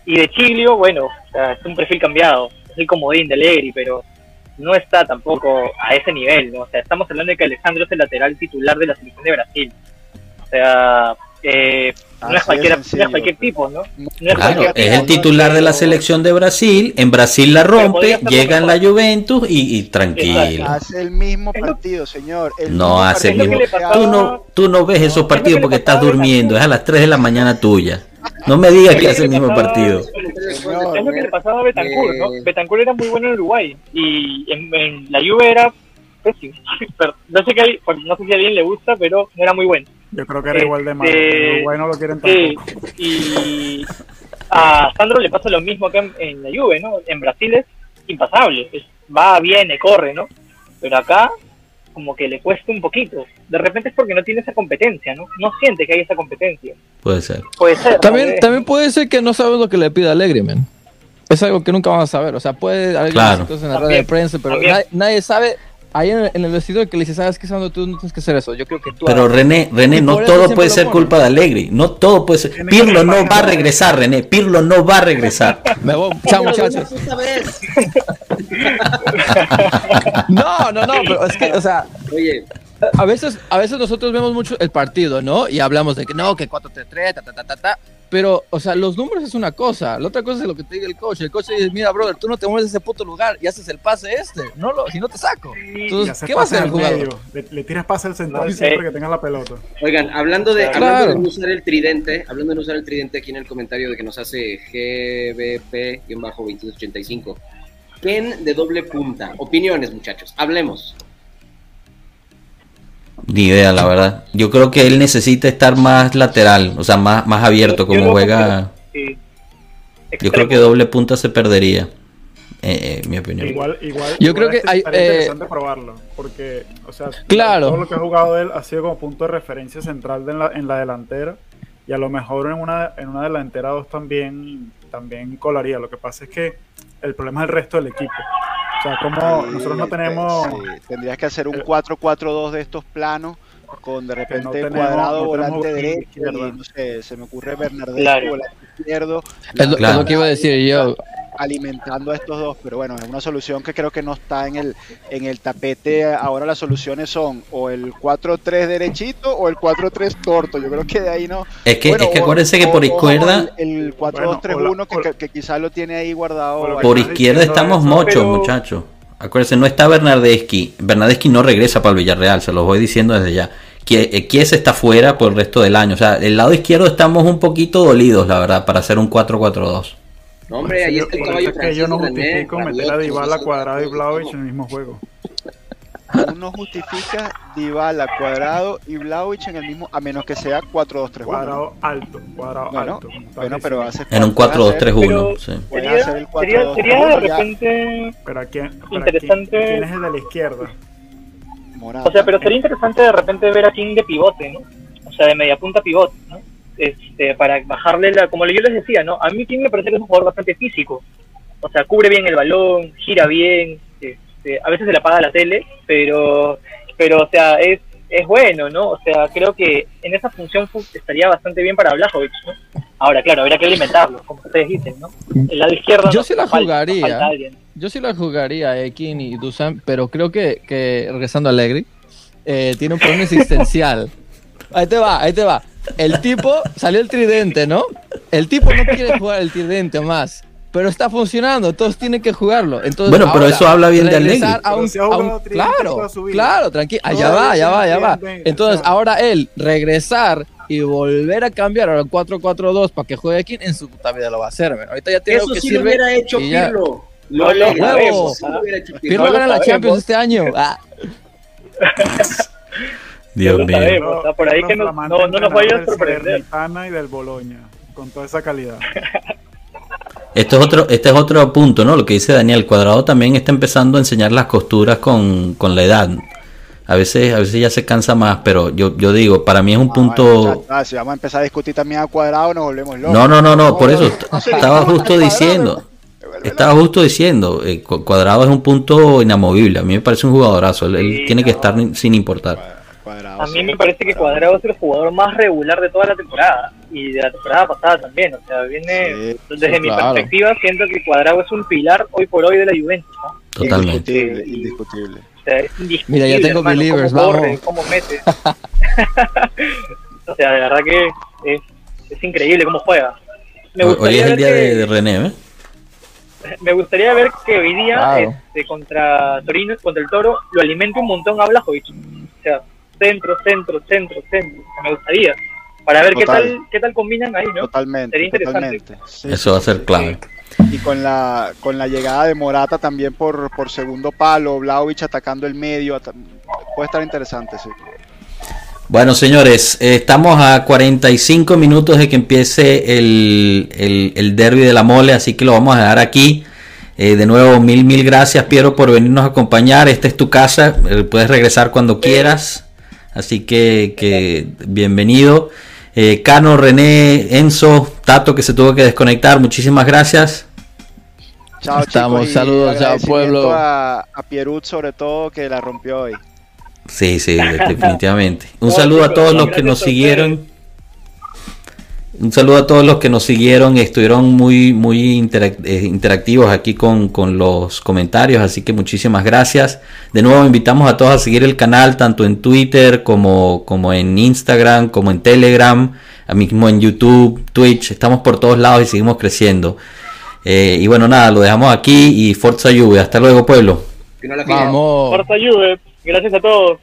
Y de Chiglio, bueno, o sea, es un perfil cambiado. Es el comodín de Allegri, pero no está tampoco a ese nivel, ¿no? O sea, estamos hablando de que Alejandro es el lateral titular de la selección de Brasil. O sea, eh, no, es cualquiera, no sencillo. es cualquier tipo, ¿no? No es Claro, cualquier es tipo, el ¿no? titular de la selección de Brasil. En Brasil la rompe, llega en la. Juventus y, y tranquilo. Hace el mismo partido, señor. el No mismo hace el mismo. Tú no, tú no ves esos partidos porque estás durmiendo. Es a las 3 de la mañana tuya. No me digas que hace el mismo partido. Señor, Es lo que le pasaba a Betancourt, ¿no? Eh. Betancourt era muy bueno en Uruguay y en, en la Juve era pésimo. Pero no sé, pues, no sé si a alguien le gusta, pero no era muy bueno. Yo creo que era igual de malo. Este, Uruguay no lo quieren Sí, tampoco. y a Sandro le pasa lo mismo acá en, en la Juve, ¿no? En Brasil es impasable, es- va, viene, corre, ¿no? Pero acá como que le cuesta un poquito. De repente es porque no tiene esa competencia, ¿no? No siente que hay esa competencia. Puede ser. Puede ser. También, también puede ser que no sabes lo que le pide Alegre, man. Es algo que nunca vamos a saber. O sea, puede haber Claro. cosas en la También, red de prensa, pero nadie sabe. Ahí en el, en el vestidor que le dice, ¿sabes qué, Sandro? Tú no tienes que hacer eso. Yo creo que tú. Pero hagas". René, René, no todo puede ser culpa de Allegri. No todo puede ser. Que Pirlo no va a regresar, René. Pirlo no va a regresar. Me voy. Chao, muchachos. No, no, no, pero es que, o sea, Oye, a veces, a veces nosotros vemos mucho el partido, ¿no? Y hablamos de que no, que 4-3-3, ta, ta, ta, ta, ta. Pero, o sea, los números es una cosa. La otra cosa es lo que te diga el coach. El coach dice, mira, brother, tú no te mueves de ese puto lugar y haces el pase este. No lo, si no te saco. Entonces, ¿qué va a hacer el jugador? medio. Le, le tiras pase al central No siempre que tengas la pelota. oigan, hablando de, Claro. hablando de no usar el tridente, hablando de no usar el tridente aquí en el comentario de que nos hace GBP-2285. Ken de doble punta. Opiniones, muchachos. Hablemos. Ni idea, la verdad. Yo creo que él necesita estar más lateral, o sea, más, más abierto, como juega. sí. Yo creo que doble punta se perdería. Eh, eh, mi opinión. Igual, igual. Yo igual creo que hay, estaría eh, interesante probarlo. Porque, o sea, Claro. todo lo que ha jugado él ha sido como punto de referencia central de en, la, en la delantera. Y a lo mejor en una, en una delantera 2 también, también colaría. Lo que pasa es que el problema es el resto del equipo. O sea, como Sí, nosotros no tenemos. sí, Tendrías que hacer un Eh, 4-4-2 de estos planos con de repente no tenemos- cuadrado no volante derecho y no sé, se me ocurre Bernardeschi Claro. volante izquierdo Es lo, Claro. es lo que iba a decir yo. Alimentando a estos dos, pero bueno, es una solución que creo que no está en el en el tapete. Ahora las soluciones son o el 4-3 derechito o el 4-3 torto. Yo creo que de ahí no. Es que, Bueno, es que o- acuérdense que por o izquierda, el, el 4-2-3-1 Bueno, o la- que, que, que quizás lo tiene ahí guardado. que por izquierda estamos eso, mochos, pero- muchachos. Acuérdense, no está Bernardeschi. Bernardeschi no regresa para el Villarreal, se los voy diciendo desde ya. Kie- eh, Chiesa está fuera por el resto del año. O sea, el lado izquierdo estamos un poquito dolidos, la verdad, para hacer un 4-4-2. No, hombre, ahí está el caballo es que yo no René, justifico meter a Dybala, Cuadrado y todos. en el mismo juego. Uno justifica Dybala, Cuadrado y Vlahovic en el mismo, a menos que sea 4-2-3-1. Cuadrado alto, cuadrado Bueno, alto. bueno, pero hace En un Pero 4-2-3-1. sí. Sería, sería, 4-2-3-1 sería de repente Pero aquí, pero aquí, Interesante. ¿quién es el de la izquierda? Morata. O sea, pero sería interesante de repente ver a King de pivote, ¿no? O sea, de media punta pivote, ¿no? Este, para bajarle la, como yo les decía, ¿no? A mí King me parece que es un jugador bastante físico. O sea, cubre bien el balón, gira bien, este, a veces se le apaga la tele, pero, pero o sea, es, es bueno, ¿no? O sea, creo que en esa función fu- estaría bastante bien para Blajovic, ¿no? Ahora, claro, habría que alimentarlo, como ustedes dicen, ¿no? El lado izquierdo Yo no- sí la jugaría. alguien. Yo sí la jugaría Ekin y Dusan, pero creo que, que regresando a Allegri, eh, tiene un problema existencial. Ahí te va, ahí te va. El tipo salió el tridente, ¿no? El tipo no quiere jugar el tridente más, pero está funcionando, todos tienen que jugarlo. Entonces, Bueno, pero ahora, eso habla bien de Allegri. a un- Pero a un- claro, claro, tranquilo. Allá va, ya va, ya va. Entonces, ahora él regresar y volver a cambiar al 4-4-2 para que juegue aquí, en su puta vida lo va a hacer. man. Ahorita ya tiene Eso que sí lo sirve. hubiera hecho. Pirlo. No lo hubiera sabemos, hecho, sí lo hubiera hecho Pirlo. Pirlo No lo gana la sabemos. Champions este año. Ah. Dios mío. sabemos. o sea, por ahí que no, no, no nos vaya a del sorprender. Salernitana y del Boloña, con toda esa calidad. Esto es otro, este es otro punto, ¿no? Lo que dice Daniel, Cuadrado también está empezando a enseñar las costuras con, con la edad. A veces, a veces ya se cansa más, pero yo, yo digo, para mí es un Ah, punto. bueno, si vamos a empezar a discutir también a cuadrado, nos volvemos locos. No, no, no, no, por eso estaba justo diciendo. Estaba justo diciendo, eh, Cu- Cuadrado es un punto inamovible. A mí me parece un jugadorazo. Él, él Sí, tiene que estar sin importar. Cuadrado, A mí me parece que Cuadrado es el jugador más regular de toda la temporada y de la temporada pasada también. O sea, viene Sí, desde mi claro. perspectiva, siento que Cuadrado es un pilar hoy por hoy de la Juventus. ¿no? Totalmente. Indiscutible, indiscutible. O sea, es indiscutible, Mira, ya tengo hermano, believers, cómo corre, vamos. cómo mete. o sea, de verdad que es, es increíble cómo juega. Me Hoy- es el día que- de René, ¿eh? Me gustaría ver que hoy día Claro. este, contra Torino, contra el Toro, lo alimente un montón a Blajovic. O sea, centro, centro, centro, centro. Me gustaría. Para ver qué tal, qué tal combinan ahí, ¿no? Totalmente, Sería interesante. totalmente. Sí, Eso va a ser clave. Y con la, con la llegada de Morata también por, por segundo palo, Vlaovic atacando el medio, puede estar interesante, sí. Bueno, señores, eh, estamos a 45 minutos de que empiece el, el, el derby de la mole, así que lo vamos a dejar aquí. Eh, de nuevo, mil, mil gracias, Piero, por venirnos a acompañar. Esta es tu casa, eh, puedes regresar cuando quieras. Así que, que bienvenido. Eh, Cano, René, Enzo, Tato, que se tuvo que desconectar, muchísimas gracias. Chao, Estamos, chicos. saludos, chao, pueblo. A, a Pierut, sobre todo, que la rompió hoy. Sí, sí, definitivamente. Un saludo a todos los que nos siguieron. Un saludo a todos los que nos siguieron, estuvieron muy, muy eh, interactivos aquí con, con los comentarios, así que muchísimas gracias. De nuevo invitamos a todos a seguir el canal, tanto en Twitter como, como en Instagram, como en Telegram, a mismo en YouTube, Twitch, estamos por todos lados y seguimos creciendo. Eh, y bueno, nada, lo dejamos aquí y Forza Juve. Hasta luego, pueblo. Vamos. Forza Juve. Gracias a todos.